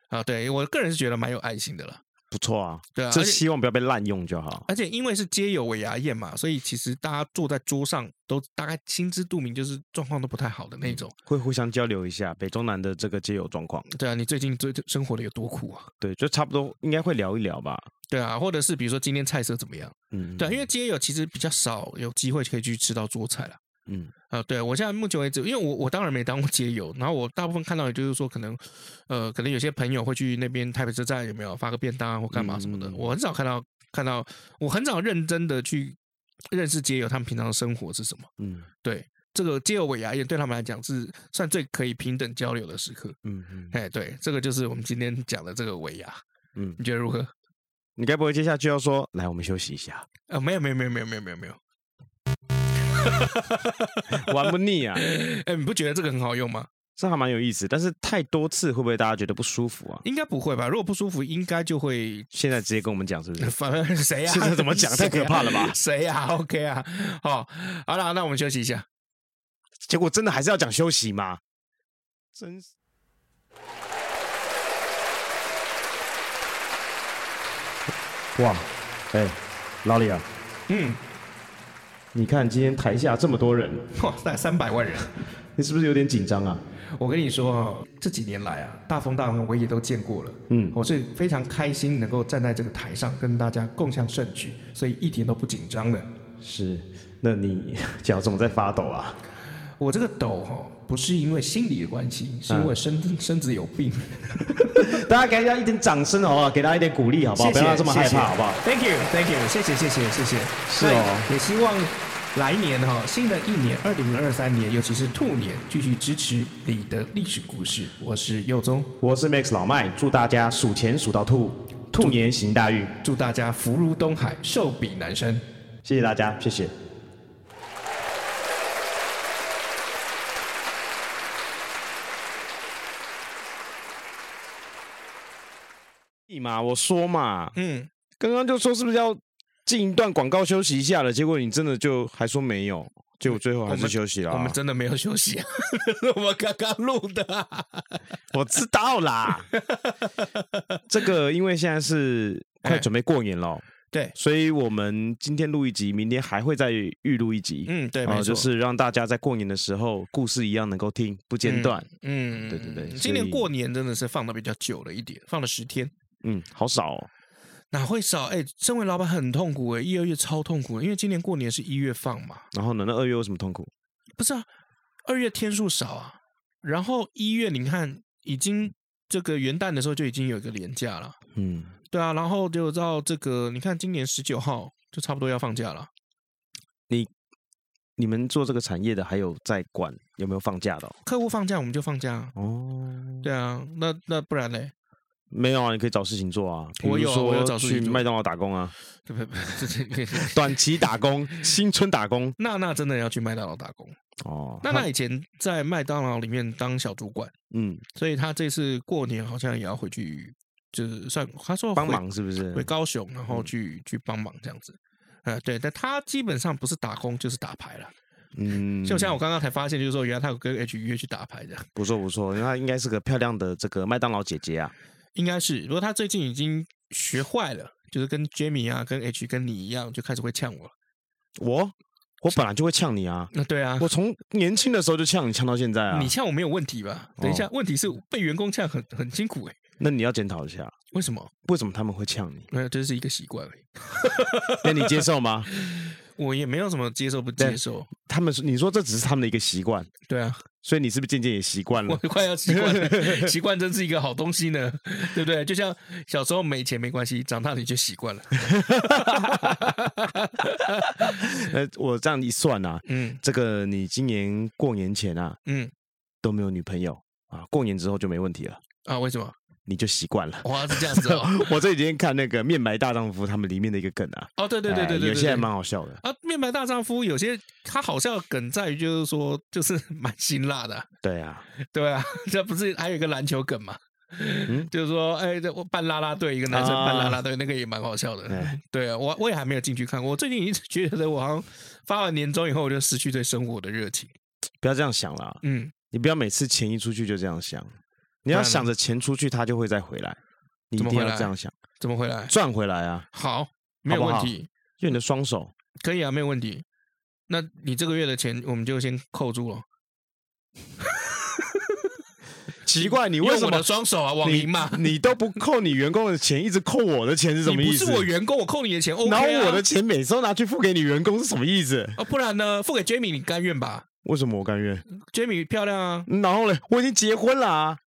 啊，对我个人是觉得蛮有爱心的了。不错啊，对啊，这希望不要被滥用就好。而且因为是街友尾牙宴嘛，所以其实大家坐在桌上都大概心知肚明，就是状况都不太好的那种，嗯，会互相交流一下北中南的这个街友状况。对啊，你最近最生活的有多苦啊？对，就差不多应该会聊一聊吧。对啊，或者是比如说今天菜色怎么样？嗯，对啊，因为街友其实比较少有机会可以去吃到桌菜了。嗯啊，对我现在目前为止，因为我我当然没当过街友，然后我大部分看到也就是说，可能呃，可能有些朋友会去那边台北车站有没有发个便当啊，或干嘛什么的，嗯、我很少看到看到，我很少认真的去认识街友，他们平常的生活是什么。嗯，对，这个街友尾牙宴对他们来讲是算最可以平等交流的时刻。嗯嗯，哎，对，这个就是我们今天讲的这个尾牙。嗯，你觉得如何？你该不会接下去要说，来，我们休息一下？呃，没有没有没有没有没有没有没有。玩不腻啊！哎，你不觉得这个很好用吗？这还蛮有意思，但是太多次会不会大家觉得不舒服啊？应该不会吧？如果不舒服，应该就会现在直接跟我们讲，是不是？反正谁呀？现在怎么讲？太可怕了吧？谁呀？OK 啊，好，好了，那我们休息一下。结果真的还是要讲休息吗？真是哇！哎，老李啊，嗯。你看今天台下这么多人，哇，大概三百万人，你是不是有点紧张啊？我跟你说，这几年来啊，大风大浪我也都见过了。嗯，我是非常开心能够站在这个台上跟大家共享盛举，所以一点都不紧张的。是，那你脚怎么在发抖啊？我这个抖哈，不是因为心理的关系，是因为身、嗯、身子有病。大家给大家一点掌声好不好？给大家一点鼓励好不好？谢谢不要这么害怕好不好？Thank you，Thank you，谢谢谢谢谢谢。是哦，也希望。来年哈，新的一年二零二三年，尤其是兔年，继续支持你的历史故事。我是佑宗，我是 Max 老麦，祝大家数钱数到兔，兔年行大运，祝大家福如东海，寿比南山。谢谢大家，谢谢。嘛，我说嘛，嗯，刚刚就说是不是要？进一段广告休息一下了，结果你真的就还说没有，结果最后还是休息了，啊我。我们真的没有休息，啊，我们刚刚录的，啊。我知道啦，这个因为现在是快准备过年了，欸，对，所以我们今天录一集，明天还会再预录一集。嗯，对，没错，就是让大家在过年的时候故事一样能够听不间断。嗯，对对对，今年过年真的是放的比较久了一点，放了十天。嗯，好少，哦。哪会少？哎，身为老板很痛苦哎，一、二月超痛苦，因为今年过年是一月放嘛。然后呢？那二月为什么痛苦？不是啊，二月天数少啊。然后一月你看，已经这个元旦的时候就已经有一个连假了。嗯，对啊。然后就到这个，你看今年十九号就差不多要放假了。你你们做这个产业的，还有在管有没有放假的哦？客户放假我们就放假哦。对啊，那那不然呢？没有啊，你可以找事情做啊。我有，我有找事情去麦当劳打工啊。对 不对？短期打工，新春打工。娜娜真的要去麦当劳打工哦。娜娜以前在麦当劳里面当小主管，嗯，所以她这次过年好像也要回去，就是算她说帮忙是不是？回高雄，然后去去帮忙这样子。呃，对，但她基本上不是打工就是打牌了。嗯，就像我刚刚才发现，就是说原来他有跟 H 约去打牌的。不错不错，因为她应该是个漂亮的这个麦当劳姐姐啊。应该是，如果他最近已经学坏了，就是跟 Jamie 啊、跟 H、跟你一样，就开始会呛我了。我我本来就会呛你啊。那对啊，我从年轻的时候就呛你，呛到现在啊。你呛我没有问题吧？等一下，哦、问题是被员工呛很很辛苦哎、欸。那你要检讨一下，为什么？为什么他们会呛你？没有，这是一个习惯而已。那你接受吗？我也没有什么接受不接受。他们说，你说这只是他们的一个习惯。对啊。所以你是不是渐渐也习惯了？我快要习惯了，习惯真是一个好东西呢，对不对？就像小时候没钱没关系，长大你就习惯了。呃，我这样一算啊，嗯，这个你今年过年前啊，嗯，都没有女朋友啊，过年之后就没问题了啊？为什么？你就习惯了，哇，是这样子哦。我这几天看那个《面白大丈夫》他们里面的一个梗啊，哦，对对对对对，有些还蛮好笑的啊。《面白大丈夫》有些他好笑的梗在于，就是说，就是蛮辛辣的。对啊，对啊，这不是还有一个篮球梗嘛？嗯，就是说，哎，这我扮啦啦队，一个男生扮啦啦队，那个也蛮好笑的。对啊，我我也还没有进去看过。我最近一直觉得，我好像发完年终以后，我就失去对生活的热情。不要这样想啦，嗯，你不要每次钱一出去就这样想，你要想着钱出去，他就会再回来。你一定要这样想，怎么回来？赚回来啊！好，没有问题。用你的双手可以啊，没有问题。那你这个月的钱，我们就先扣住了。奇怪，你为什么双手啊？网银嘛，你都不扣你员工的钱，一直扣我的钱是什么意思？不是我员工，我扣你的钱，OK 啊？然后我的钱每次都拿去付给你员工是什么意思？哦，不然呢？付给 Jamie，你甘愿吧？为什么我甘愿？Jamie 漂亮啊。然后嘞，我已经结婚了啊。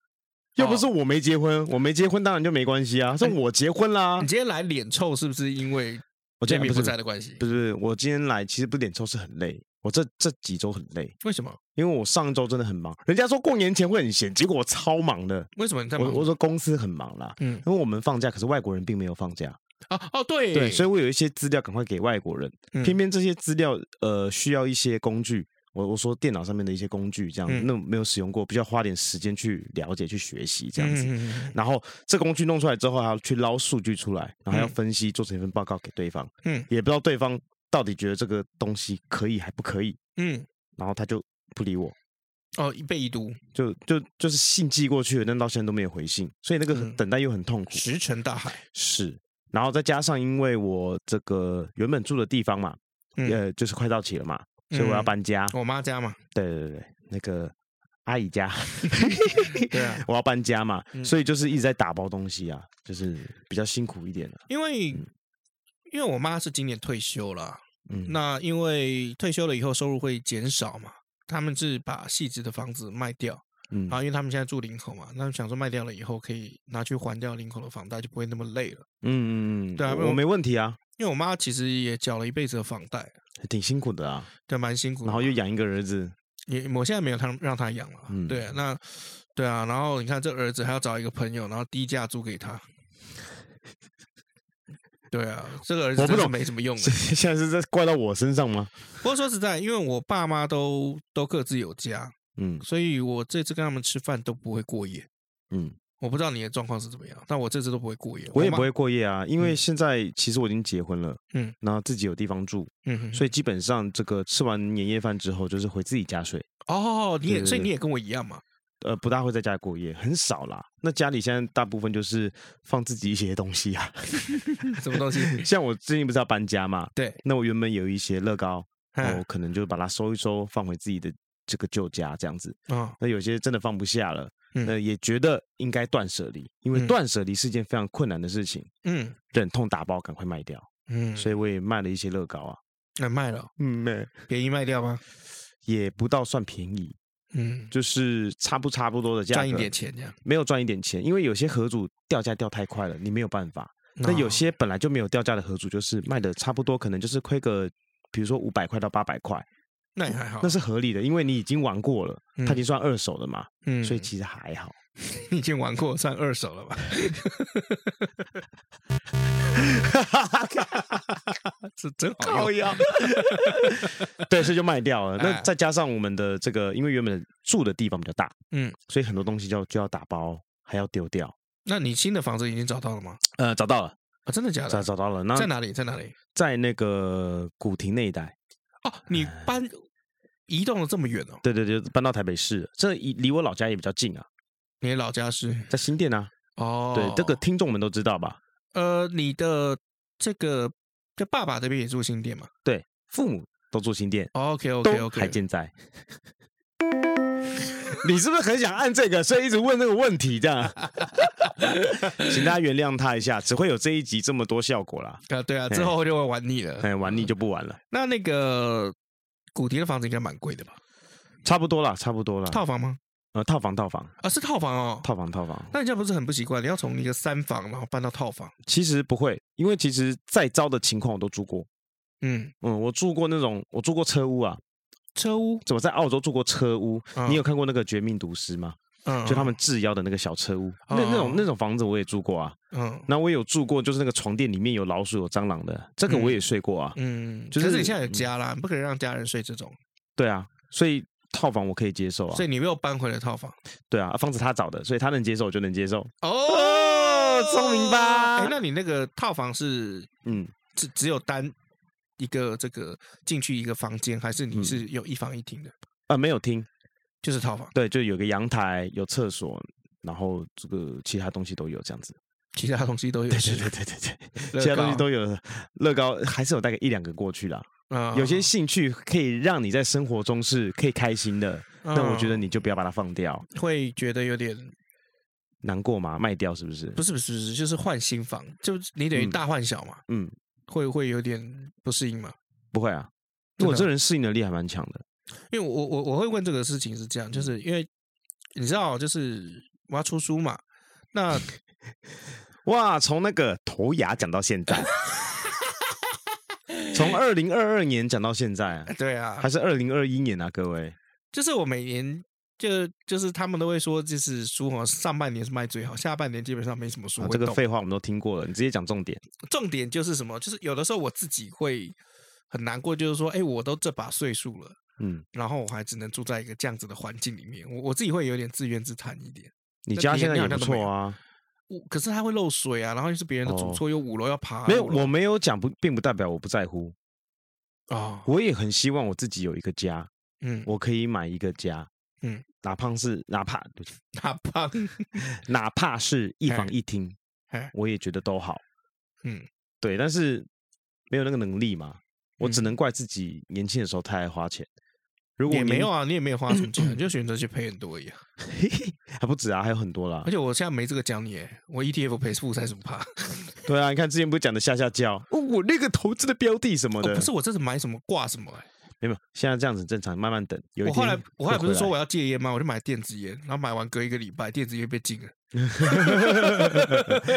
又不是我没结婚，我没结婚当然就没关系啊，是我结婚啦。你今天来脸臭是不是因为我今天不在的关系？不是，我今天来其实不脸臭，是很累。我这这几周很累，为什么？因为我上周真的很忙。人家说过年前会很闲，结果我超忙的。为什么你在忙？我我说公司很忙啦，嗯，因为我们放假，可是外国人并没有放假。哦哦，对对，所以我有一些资料赶快给外国人，偏偏这些资料呃需要一些工具。我我说电脑上面的一些工具，这样、嗯、那没有使用过，比较花点时间去了解、去学习这样子。然后这工具弄出来之后，还要去捞数据出来，然后还要分析，做成一份报告给对方。嗯，也不知道对方到底觉得这个东西可以还不可以。嗯，然后他就不理我。哦，一被一读，就就就是信寄过去了，但到现在都没有回信，所以那个等待又很痛苦。嗯、石沉大海。是，然后再加上因为我这个原本住的地方嘛，嗯、呃，就是快到期了嘛。所以我要搬家，我妈家嘛。对对对，那个阿姨家，对啊，我要搬家嘛，嗯、所以就是一直在打包东西啊，就是比较辛苦一点的。因为，嗯、因为我妈是今年退休了，嗯，那因为退休了以后收入会减少嘛，他们是把细致的房子卖掉，嗯，啊，因为他们现在住林口嘛，那想说卖掉了以后可以拿去还掉林口的房贷，就不会那么累了。嗯嗯嗯，对啊，我没问题啊，因为我妈其实也缴了一辈子的房贷，挺辛苦的啊，对，蛮辛苦的，然后又养一个儿子。也我现在没有他让他养了，嗯、对啊，那对啊，然后你看这儿子还要找一个朋友，然后低价租给他，对啊，这个儿子真的没什么用的。现在是在怪到我身上吗？不过说实在，因为我爸妈都都各自有家，嗯，所以我这次跟他们吃饭都不会过夜，嗯。我不知道你的状况是怎么样，但我这次都不会过夜。我也不会过夜啊，因为现在其实我已经结婚了，嗯，然后自己有地方住，嗯哼，所以基本上这个吃完年夜饭之后，就是回自己家睡。哦，你也，所以你也跟我一样嘛？呃，不大会在家过夜，很少啦。那家里现在大部分就是放自己一些东西啊，什么东西？像我最近不是要搬家嘛？对，那我原本有一些乐高，我可能就把它收一收，放回自己的这个旧家这样子。啊，那有些真的放不下了。呃，也觉得应该断舍离，因为断舍离是件非常困难的事情。嗯，忍痛打包，赶快卖掉。嗯，所以我也卖了一些乐高啊。那卖了？嗯，没便宜卖掉吗？也不到算便宜。嗯，就是差不差不多的价格，赚一点钱这样。没有赚一点钱，因为有些合主掉价掉太快了，你没有办法。那有些本来就没有掉价的合主，就是卖的差不多，可能就是亏个，比如说五百块到八百块。那也还好，那是合理的，因为你已经玩过了，它已经算二手了嘛，嗯，所以其实还好。你已经玩过算二手了吧？是真好用。对，所以就卖掉了。那再加上我们的这个，因为原本住的地方比较大，嗯，所以很多东西就就要打包，还要丢掉。那你新的房子已经找到了吗？呃，找到了啊，真的假的？找找到了。那在哪里？在哪里？在那个古亭那一带。哦，你搬移动了这么远哦？对对对，搬到台北市，这离离我老家也比较近啊。你的老家是在新店啊？哦，对，这个听众们都知道吧？呃，你的这个就爸爸这边也住新店嘛？对，父母都住新店。OK OK OK，还健在。你是不是很想按这个，所以一直问这个问题？这样，请大家原谅他一下，只会有这一集这么多效果啦。啊，对啊，之后就会玩腻了，哎，玩腻就不玩了。那那个古迪的房子应该蛮贵的吧？差不多啦，差不多啦。套房吗？呃，套房，套房啊，是套房哦，套房，套房。那你这样不是很不习惯？你要从一个三房然后搬到套房？其实不会，因为其实再糟的情况我都住过。嗯嗯，我住过那种，我住过车屋啊。车屋？怎么在澳洲住过车屋？嗯、你有看过那个《绝命毒师》吗？嗯，就他们制药的那个小车屋，嗯、那那种那种房子我也住过啊。嗯，那我也有住过，就是那个床垫里面有老鼠、有蟑螂的，这个我也睡过啊。嗯，就是你现在有家啦，嗯、不可能让家人睡这种。对啊，所以套房我可以接受啊。所以你没有搬回来套房？对啊，房子他找的，所以他能接受我就能接受。哦，聪明吧？哎，那你那个套房是嗯，只只有单。一个这个进去一个房间，还是你是有一房一厅的？啊，没有厅，就是套房。对，就有个阳台，有厕所，然后这个其他东西都有这样子。其他东西都有，对对对对对对，其他东西都有。乐高还是有大概一两个过去啦。有些兴趣可以让你在生活中是可以开心的，那我觉得你就不要把它放掉。会觉得有点难过吗？卖掉是不是？不是不是不是，就是换新房，就你等于大换小嘛。嗯。会会有点不适应吗？不会啊，因为我这人适应能力还蛮强的。因为我我我会问这个事情是这样，就是因为你知道，就是我要出书嘛。那 哇，从那个头牙讲到现在，从 二零二二年讲到现在，对啊，还是二零二一年啊，各位。就是我每年。就就是他们都会说，就是书哈，上半年是卖最好，下半年基本上没什么书、啊。这个废话我们都听过了，你直接讲重点。重点就是什么？就是有的时候我自己会很难过，就是说，哎，我都这把岁数了，嗯，然后我还只能住在一个这样子的环境里面，我我自己会有点自怨自叹一点。你家现在也不错啊，我可是它会漏水啊，然后又是别人的主错，又五楼要爬。没有，我没有讲不，并不代表我不在乎啊。我也很希望我自己有一个家，嗯，我可以买一个家。嗯，哪怕是哪怕哪怕哪怕是一房一厅，我也觉得都好。嗯，对，但是没有那个能力嘛，我只能怪自己年轻的时候太爱花钱。如果也没有啊，你也没有花什么钱，你就选择去赔很多而已啊，还 不止啊，还有很多啦。而且我现在没这个讲你，我 ETF 赔负债什么怕？对啊，你看之前不是讲的下下叫，哦，我那个投资的标的什么的，哦、不是我这是买什么挂什么哎。没有，现在这样子正常，慢慢等。有一我后来我后来不是说我要戒烟吗？我就买电子烟，然后买完隔一个礼拜，电子烟被禁了。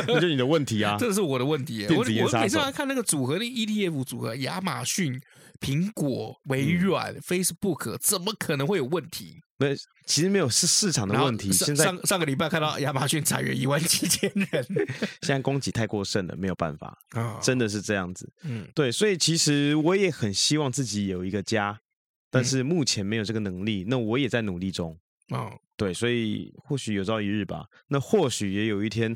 那就你的问题啊，这是我的问题。我我每次来看那个组合的 ETF 组合，亚马逊、苹果、微软、嗯、Facebook，怎么可能会有问题？没，其实没有，是市场的问题。现在上上个礼拜看到亚马逊裁员一万七千人，现在供给太过剩了，没有办法啊，真的是这样子。嗯，对，所以其实我也很希望自己有一个家，但是目前没有这个能力。那我也在努力中。哦，对，所以或许有朝一日吧，那或许也有一天，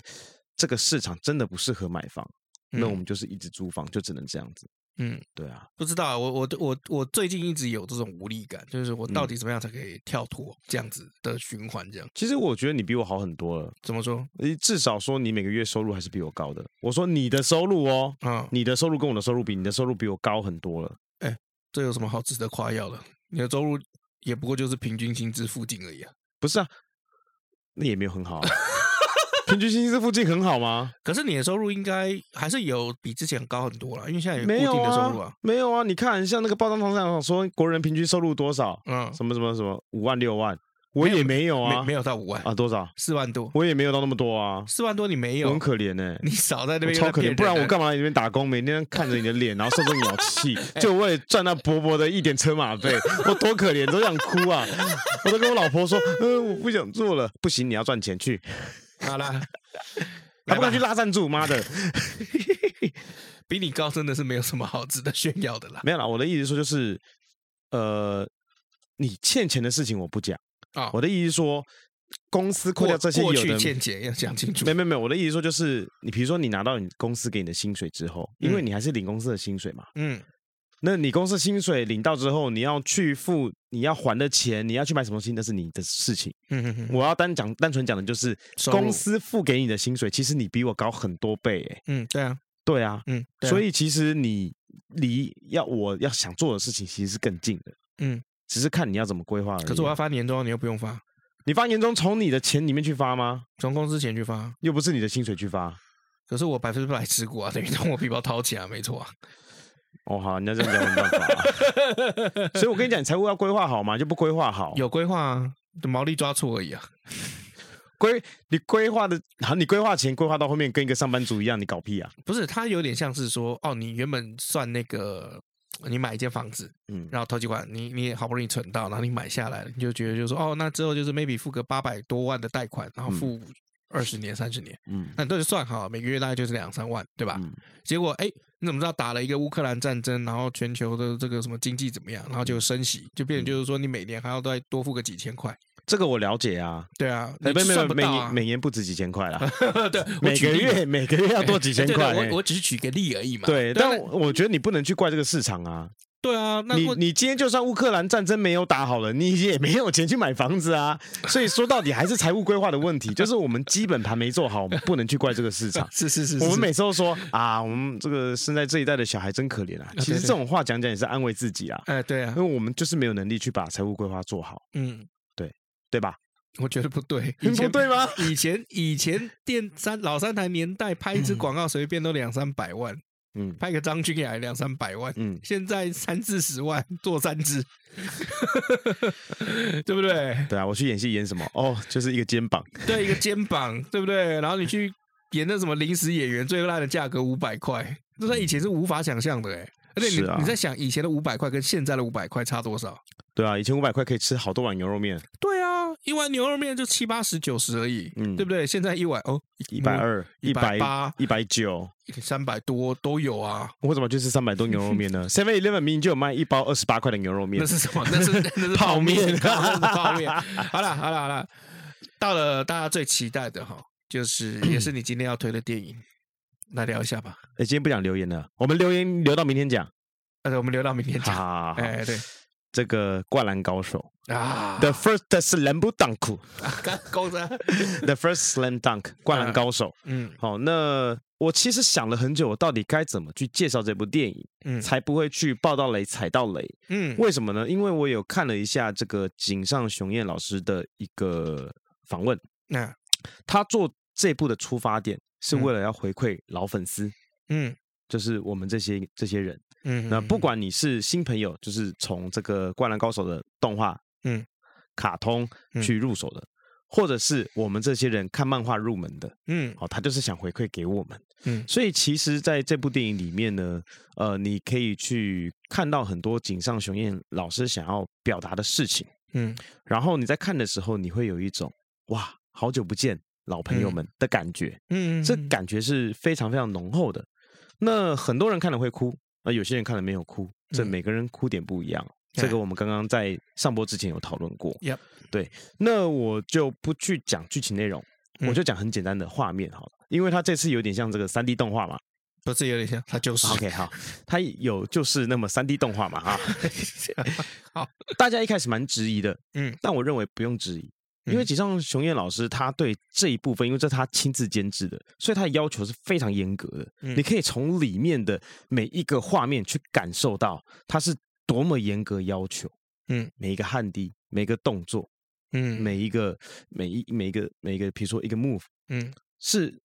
这个市场真的不适合买房，那我们就是一直租房，就只能这样子。嗯，对啊，不知道，我我我我最近一直有这种无力感，就是我到底怎么样才可以跳脱这样子的循环？这样，其实我觉得你比我好很多了。怎么说？至少说你每个月收入还是比我高的。我说你的收入哦，啊，你的收入跟我的收入比，你的收入比我高很多了。哎，这有什么好值得夸耀的？你的收入也不过就是平均薪资附近而已啊。不是啊，那也没有很好啊。平均薪资附近很好吗？可是你的收入应该还是有比之前高很多了，因为现在有固定的收入啊。没有啊，你看像那个报章上上说国人平均收入多少？嗯，什么什么什么五万六万，我也没有啊，没有到五万啊，多少？四万多，我也没有到那么多啊，四万多你没有，很可怜呢。你少在那边超可怜，不然我干嘛在那边打工？每天看着你的脸，然后受着鸟气，就为了赚那薄薄的一点车马费，我多可怜，都想哭啊！我都跟我老婆说，嗯，我不想做了，不行，你要赚钱去。好啦。还不敢去拉赞助，妈的！比你高真的是没有什么好值得炫耀的啦。没有啦，我的意思说就是，呃，你欠钱的事情我不讲啊。我的意思说，公司扣掉这些有的欠钱要讲清楚。没没没，我的意思说就是，你比如说你拿到你公司给你的薪水之后，因为你还是领公司的薪水嘛，嗯。那你公司薪水领到之后，你要去付你要还的钱，你要去买什么东西，那是你的事情。嗯哼哼。我要单讲单纯讲的就是公司付给你的薪水，其实你比我高很多倍，欸，哎。嗯，对啊，对啊，嗯，所以其实你离要我要想做的事情其实是更近的。嗯，只是看你要怎么规划而已。可是我要发年终，你又不用发。你发年终从你的钱里面去发吗？从公司钱去发，又不是你的薪水去发。可是我百分之百持股啊，等于从我皮包掏钱啊，没错啊。哦，好，你要这样讲没办法，啊，所以我跟你讲，你财务要规划好嘛，就不规划好，有规划啊，毛利抓错而已啊。规你规划的，好，你规划前规划到后面跟一个上班族一样，你搞屁啊？不是，他有点像是说，哦，你原本算那个，你买一间房子，嗯，然后投几款，你你也好不容易存到，然后你买下来了，你就觉得就是说，哦，那之后就是 maybe 付个八百多万的贷款，然后付二十年、三十年，嗯，那你都是算好，每个月大概就是两三万，对吧？嗯，结果哎。你怎么知道打了一个乌克兰战争，然后全球的这个什么经济怎么样，然后就升息，就变成就是说你每年还要再多付个几千块。这个我了解啊，对啊，没没没，每年每年不止几千块啦，对，每个月每个月要多几千块。我我只是举个例而已嘛。对，但我觉得你不能去怪这个市场啊。对啊，那你你今天就算乌克兰战争没有打好了，你也没有钱去买房子啊。所以说到底还是财务规划的问题，就是我们基本盘没做好，我们不能去怪这个市场。是是是，是，我们每次都说啊，我们这个生在这一代的小孩真可怜啊。其实这种话讲讲也是安慰自己啊。哎，对啊，因为我们就是没有能力去把财务规划做好。嗯，对对吧？我觉得不对，不对吗？以前以前电三老三台年代拍一支 广告随便都两三百万。嗯，拍个张君雅两三百万，嗯，现在三四十万 做三支，对不对？对啊，我去演戏演什么？哦，就是一个肩膀，对，一个肩膀，对不对？然后你去演那什么临时演员，最烂的价格五百块，这在以前是无法想象的哎。而且你你在想以前的五百块跟现在的五百块差多少？对啊，以前五百块可以吃好多碗牛肉面。对啊。一碗牛肉面就七八十九十而已，嗯，对不对？现在一碗哦，一百二、一百八、一百九、三百多都有啊。我怎么就是三百多牛肉面呢？Seven Eleven 明明就有卖一包二十八块的牛肉面，那是什么？那是 那是泡面，泡面。好了好了好了，到了大家最期待的哈，就是 也是你今天要推的电影，来聊一下吧。哎，今天不讲留言了，我们留言留到明天讲。呃，我们留到明天讲。好，哎，对。这个灌篮高手啊，The First Slam Dunk，刚高的。The First Slam Dunk，灌篮高手。嗯，好，那我其实想了很久，我到底该怎么去介绍这部电影，嗯，才不会去爆到雷、踩到雷。嗯，为什么呢？因为我有看了一下这个井上雄彦老师的一个访问，那他做这部的出发点是为了要回馈老粉丝，嗯，就是我们这些这些人。嗯，那不管你是新朋友，就是从这个《灌篮高手》的动画、嗯，卡通去入手的，嗯、或者是我们这些人看漫画入门的，嗯，哦，他就是想回馈给我们，嗯，所以其实在这部电影里面呢，呃，你可以去看到很多井上雄彦老师想要表达的事情，嗯，然后你在看的时候，你会有一种哇，好久不见老朋友们的感觉，嗯，这感觉是非常非常浓厚的。那很多人看了会哭。那有些人看了没有哭，这每个人哭点不一样。嗯、这个我们刚刚在上播之前有讨论过。Yep. 对，那我就不去讲剧情内容，嗯、我就讲很简单的画面好了，因为它这次有点像这个三 D 动画嘛，不是有点像，它就是 OK 好，它有就是那么三 D 动画嘛哈。好，大家一开始蛮质疑的，嗯，但我认为不用质疑。因为井上雄彦老师他对这一部分，因为这是他亲自监制的，所以他的要求是非常严格的。嗯、你可以从里面的每一个画面去感受到他是多么严格要求。嗯，每一个汗滴，每一个动作，嗯，每一个每一每一个每一个，比如说一个 move，嗯，是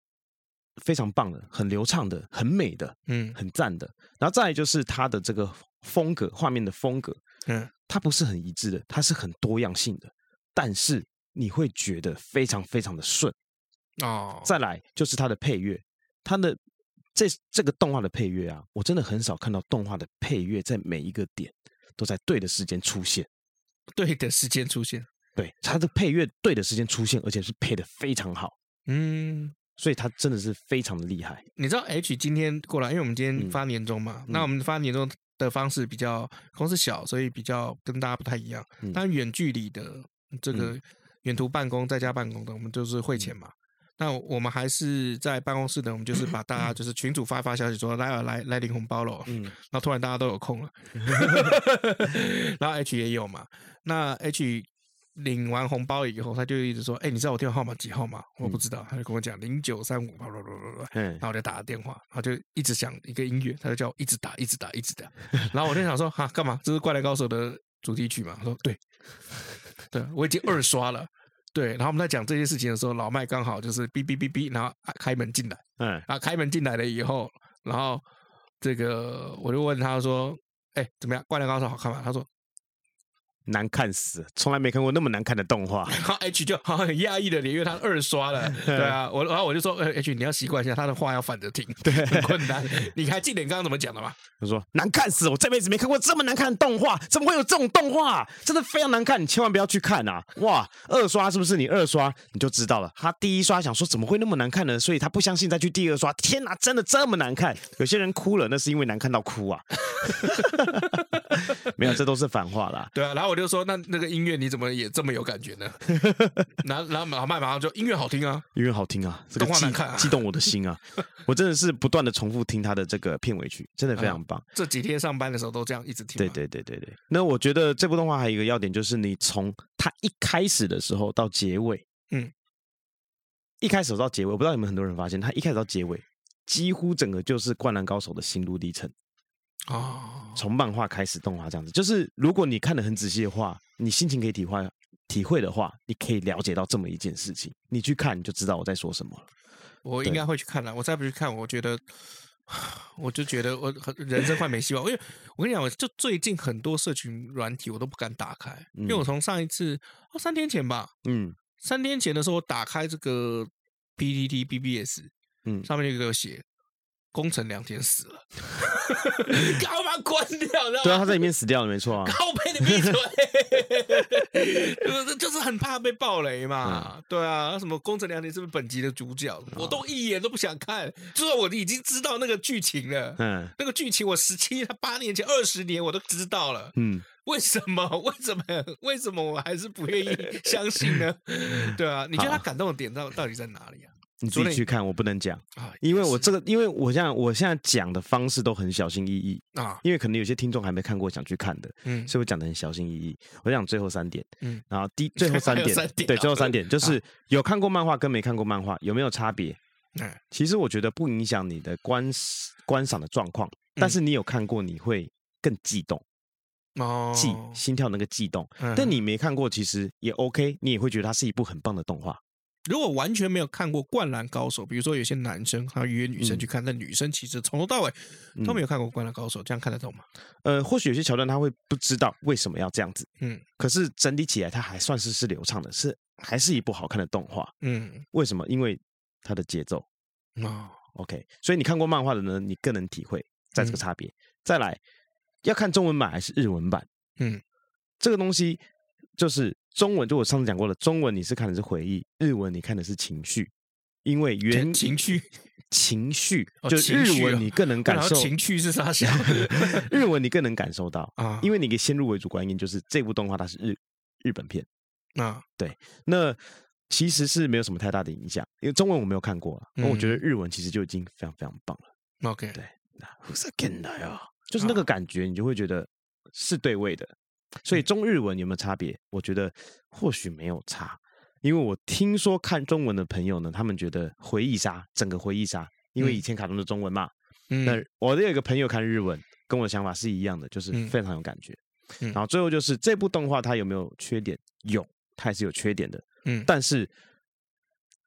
非常棒的，很流畅的，很美的，嗯，很赞的。然后再来就是他的这个风格，画面的风格，嗯，它不是很一致的，它是很多样性的，但是。你会觉得非常非常的顺哦。再来就是它的配乐，它的这这个动画的配乐啊，我真的很少看到动画的配乐在每一个点都在对的时间出现，对的时间出现。对，它的配乐对的时间出现，而且是配的非常好。嗯，所以它真的是非常的厉害。你知道 H 今天过来，因为我们今天发年终嘛，嗯、那我们发年终的方式比较公司小，所以比较跟大家不太一样。嗯、但远距离的这个。嗯远途办公，在家办公的，我们就是汇钱嘛。那我们还是在办公室的，我们就是把大家就是群主发发消息说来啊来来领红包喽。嗯，然后突然大家都有空了，然后 H 也有嘛。那 H 领完红包以后，他就一直说：“哎，你知道我电话号码几号吗？”我不知道，他就跟我讲零九三五，然后我就打了电话，然后就一直响一个音乐，他就叫我一直打，一直打，一直打。然后我就想说：“哈，干嘛？这是《灌篮高手》的主题曲嘛？”他说：“对，对我已经二刷了。”对，然后我们在讲这些事情的时候，老麦刚好就是哔哔哔哔，然后开门进来，嗯，然后开门进来了以后，然后这个我就问他说：“哎，怎么样？灌篮高手好看吗？”他说。难看死，从来没看过那么难看的动画。然后 H 就 好像很压抑的脸，因为他二刷了。对啊，我然后我就说，呃，H 你要习惯一下，他的话要反着听，对，很困难。你还记得你刚刚怎么讲的吗？他说难看死，我这辈子没看过这么难看的动画，怎么会有这种动画？真的非常难看，你千万不要去看啊！哇，二刷是不是？你二刷你就知道了。他第一刷想说怎么会那么难看呢？所以他不相信再去第二刷。天哪，真的这么难看？有些人哭了，那是因为难看到哭啊。没有，这都是反话啦。对啊，然后我就说，那那个音乐你怎么也这么有感觉呢？然后然后老麦马上就音乐好听啊，音乐好听啊，这个激激动我的心啊！我真的是不断的重复听他的这个片尾曲，真的非常棒。这几天上班的时候都这样一直听。对对对对对。那我觉得这部动画还有一个要点，就是你从它一开始的时候到结尾，嗯，一开始到结尾，我不知道有没有很多人发现，它一开始到结尾，几乎整个就是《灌篮高手》的心路历程。哦，从漫画开始，动画这样子，就是如果你看的很仔细的话，你心情可以体会体会的话，你可以了解到这么一件事情。你去看，你就知道我在说什么了。我应该会去看的。我再不去看，我觉得，我就觉得我人生快没希望。因为我跟你讲，我就最近很多社群软体我都不敢打开，因为我从上一次哦三天前吧，嗯，三天前的时候我打开这个 PTT BBS，嗯，上面就给我写。宫城良田死了，赶快把它关掉？对啊，他在里面死掉了，没错啊。靠北的闭嘴，就是就是很怕被爆雷嘛。嗯、对啊，什么宫城良田是不是本集的主角？嗯、我都一眼都不想看，就算我已经知道那个剧情了。嗯，那个剧情我十七、他八年前、二十年我都知道了。嗯，为什么？为什么？为什么我还是不愿意相信呢？对啊，你觉得他感动的点到到底在哪里啊？你自己去看，我不能讲啊，因为我这个，因为我现在我现在讲的方式都很小心翼翼啊，因为可能有些听众还没看过，想去看的，嗯，所以我讲的很小心翼翼。我讲最后三点，嗯，然后第最后三点，对，最后三点就是有看过漫画跟没看过漫画有没有差别？嗯，其实我觉得不影响你的观观赏的状况，但是你有看过，你会更悸动哦，悸心跳那个悸动，但你没看过，其实也 OK，你也会觉得它是一部很棒的动画。如果完全没有看过《灌篮高手》，比如说有些男生他约女生去看，嗯、但女生其实从头到尾都没有看过《灌篮高手》，这样看得懂吗？呃，或许有些桥段他会不知道为什么要这样子，嗯，可是整体起来它还算是是流畅的，是还是一部好看的动画，嗯，为什么？因为它的节奏啊、哦，OK，所以你看过漫画的呢，你更能体会在这个差别。嗯、再来，要看中文版还是日文版？嗯，这个东西就是。中文就我上次讲过了，中文你是看的是回忆，日文你看的是情绪，因为原情绪情绪就日文你更能感受情绪是啥 想日文你更能感受到啊，因为你可以先入为主观念就是这部动画它是日日本片啊，对，那其实是没有什么太大的影响，因为中文我没有看过，那我觉得日文其实就已经非常非常棒了。OK，对，who's again 呀，就是那个感觉，你就会觉得是对味的。所以中日文有没有差别？我觉得或许没有差，因为我听说看中文的朋友呢，他们觉得回忆杀整个回忆杀，因为以前卡通的中文嘛。嗯。那我的有一个朋友看日文，跟我的想法是一样的，就是非常有感觉。嗯。然后最后就是这部动画它有没有缺点？有，它也是有缺点的。嗯。但是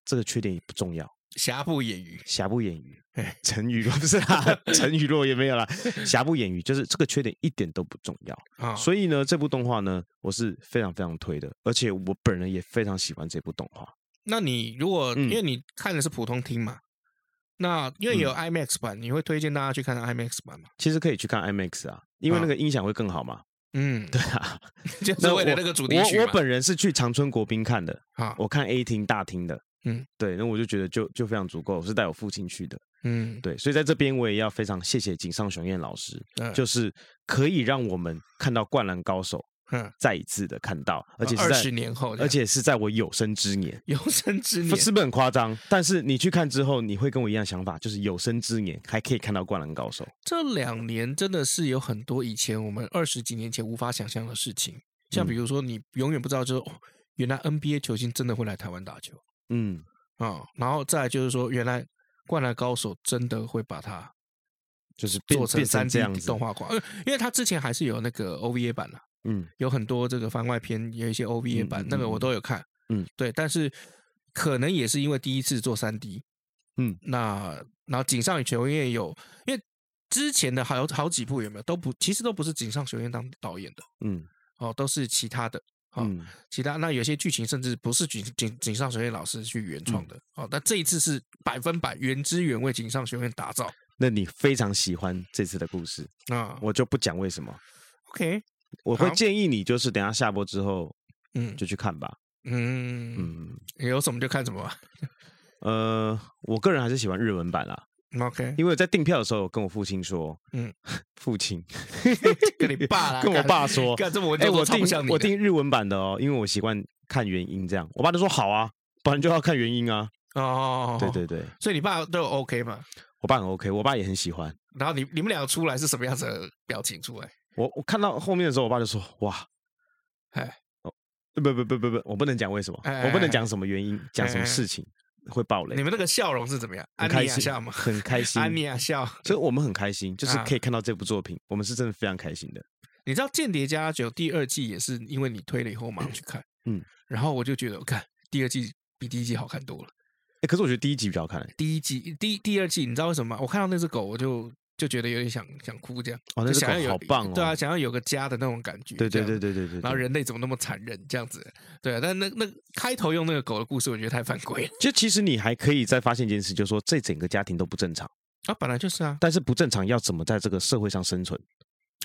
这个缺点也不重要。瑕不掩瑜，瑕不掩瑜，成语若不是啦，成语落也没有啦。瑕不掩瑜，就是这个缺点一点都不重要啊。所以呢，这部动画呢，我是非常非常推的，而且我本人也非常喜欢这部动画。那你如果因为你看的是普通厅嘛，嗯、那因为有 IMAX 版，你会推荐大家去看 IMAX 版吗？其实可以去看 IMAX 啊，因为那个音响会更好嘛。嗯，对啊，就是为了那个主题曲我。我本人是去长春国宾看的啊，我看 A 厅大厅的。嗯，对，那我就觉得就就非常足够，我是带我父亲去的，嗯，对，所以在这边我也要非常谢谢井上雄彦老师，嗯、就是可以让我们看到《灌篮高手》，嗯，再一次的看到，而且是在二十年后，而且是在我有生之年，有生之年是不是很夸张？但是你去看之后，你会跟我一样想法，就是有生之年还可以看到《灌篮高手》。这两年真的是有很多以前我们二十几年前无法想象的事情，像比如说你永远不知道，就是、哦、原来 NBA 球星真的会来台湾打球，嗯。啊、哦，然后再来就是说，原来《灌篮高手》真的会把它就是做成三 D 动画化，因为它之前还是有那个 OVA 版的，嗯，有很多这个番外篇，有一些 OVA 版，嗯、那个我都有看，嗯，对，但是可能也是因为第一次做三 D，嗯，那然后井上雄彦有，因为之前的还有好几部有没有都不，其实都不是井上雄彦当导演的，嗯，哦，都是其他的。嗯，其他那有些剧情甚至不是井井井上学院老师去原创的，哦，但这一次是百分百原汁原味井上学院打造。那你非常喜欢这次的故事啊？我就不讲为什么。OK，我会建议你就是等下下播之后，嗯，就去看吧。嗯嗯，有什么就看什么吧。呃，我个人还是喜欢日文版啦。OK，因为我在订票的时候，跟我父亲说，嗯，父亲 跟你爸啦，跟我爸说，干这么哎，我订我订日文版的哦，因为我习惯看原音，这样，我爸就说好啊，不然就要看原音啊。哦，对对对，所以你爸都 OK 嘛？我爸很 OK，我爸也很喜欢。然后你你们两个出来是什么样子的表情出来？我我看到后面的时候，我爸就说哇，哎，哦，不不不不不，我不能讲为什么，我不能讲什么原因，讲什么事情。会爆雷！你们那个笑容是怎么样？很开心吗？很开心。安妮亚笑，所以我们很开心，就是可以看到这部作品，啊、我们是真的非常开心的。你知道《间谍家酒》第二季也是因为你推了以后，我马上去看。嗯，然后我就觉得，我看第二季比第一季好看多了。哎，可是我觉得第一集比较好看。第一季第第二季，你知道为什么吗？我看到那只狗，我就。就觉得有点想想哭这样，哦，那想要有好棒哦，对啊，想要有个家的那种感觉，对对对对对对。然后人类怎么那么残忍这样子？对啊，但那那开头用那个狗的故事，我觉得太犯规了。就其实你还可以再发现一件事，就是说这整个家庭都不正常啊，本来就是啊。但是不正常要怎么在这个社会上生存？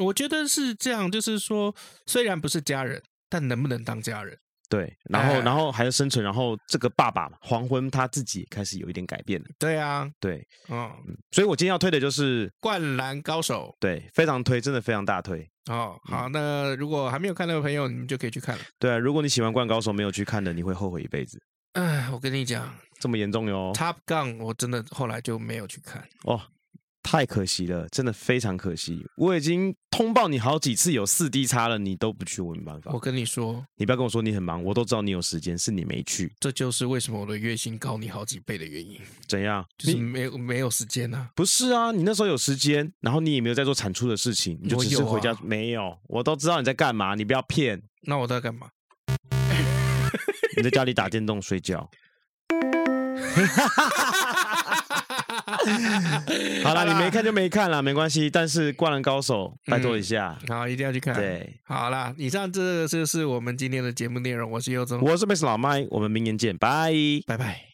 我觉得是这样，就是说虽然不是家人，但能不能当家人？对，然后，然后还要生存，然后这个爸爸黄昏他自己开始有一点改变了。对啊，对，嗯，所以我今天要推的就是《灌篮高手》，对，非常推，真的非常大推。哦，好，那如果还没有看到的朋友，你们就可以去看了。对啊，如果你喜欢《灌篮高手》没有去看的，你会后悔一辈子。哎，我跟你讲，这么严重哟。Top Gun，我真的后来就没有去看。哦。太可惜了，真的非常可惜。我已经通报你好几次有四 D 差了，你都不去，我没办法。我跟你说，你不要跟我说你很忙，我都知道你有时间，是你没去。这就是为什么我的月薪高你好几倍的原因。怎样？就是没有没有时间啊？不是啊，你那时候有时间，然后你也没有在做产出的事情，你就只是回家。有啊、没有，我都知道你在干嘛，你不要骗。那我在干嘛？你在家里打电动睡觉。好了，你没看就没看了，没关系。但是《灌篮高手》拜托一下，嗯，好，一定要去看。对，好了，以上这个就是我们今天的节目内容。我是尤总，我是 Mr. 老麦，我们明年见，拜拜拜。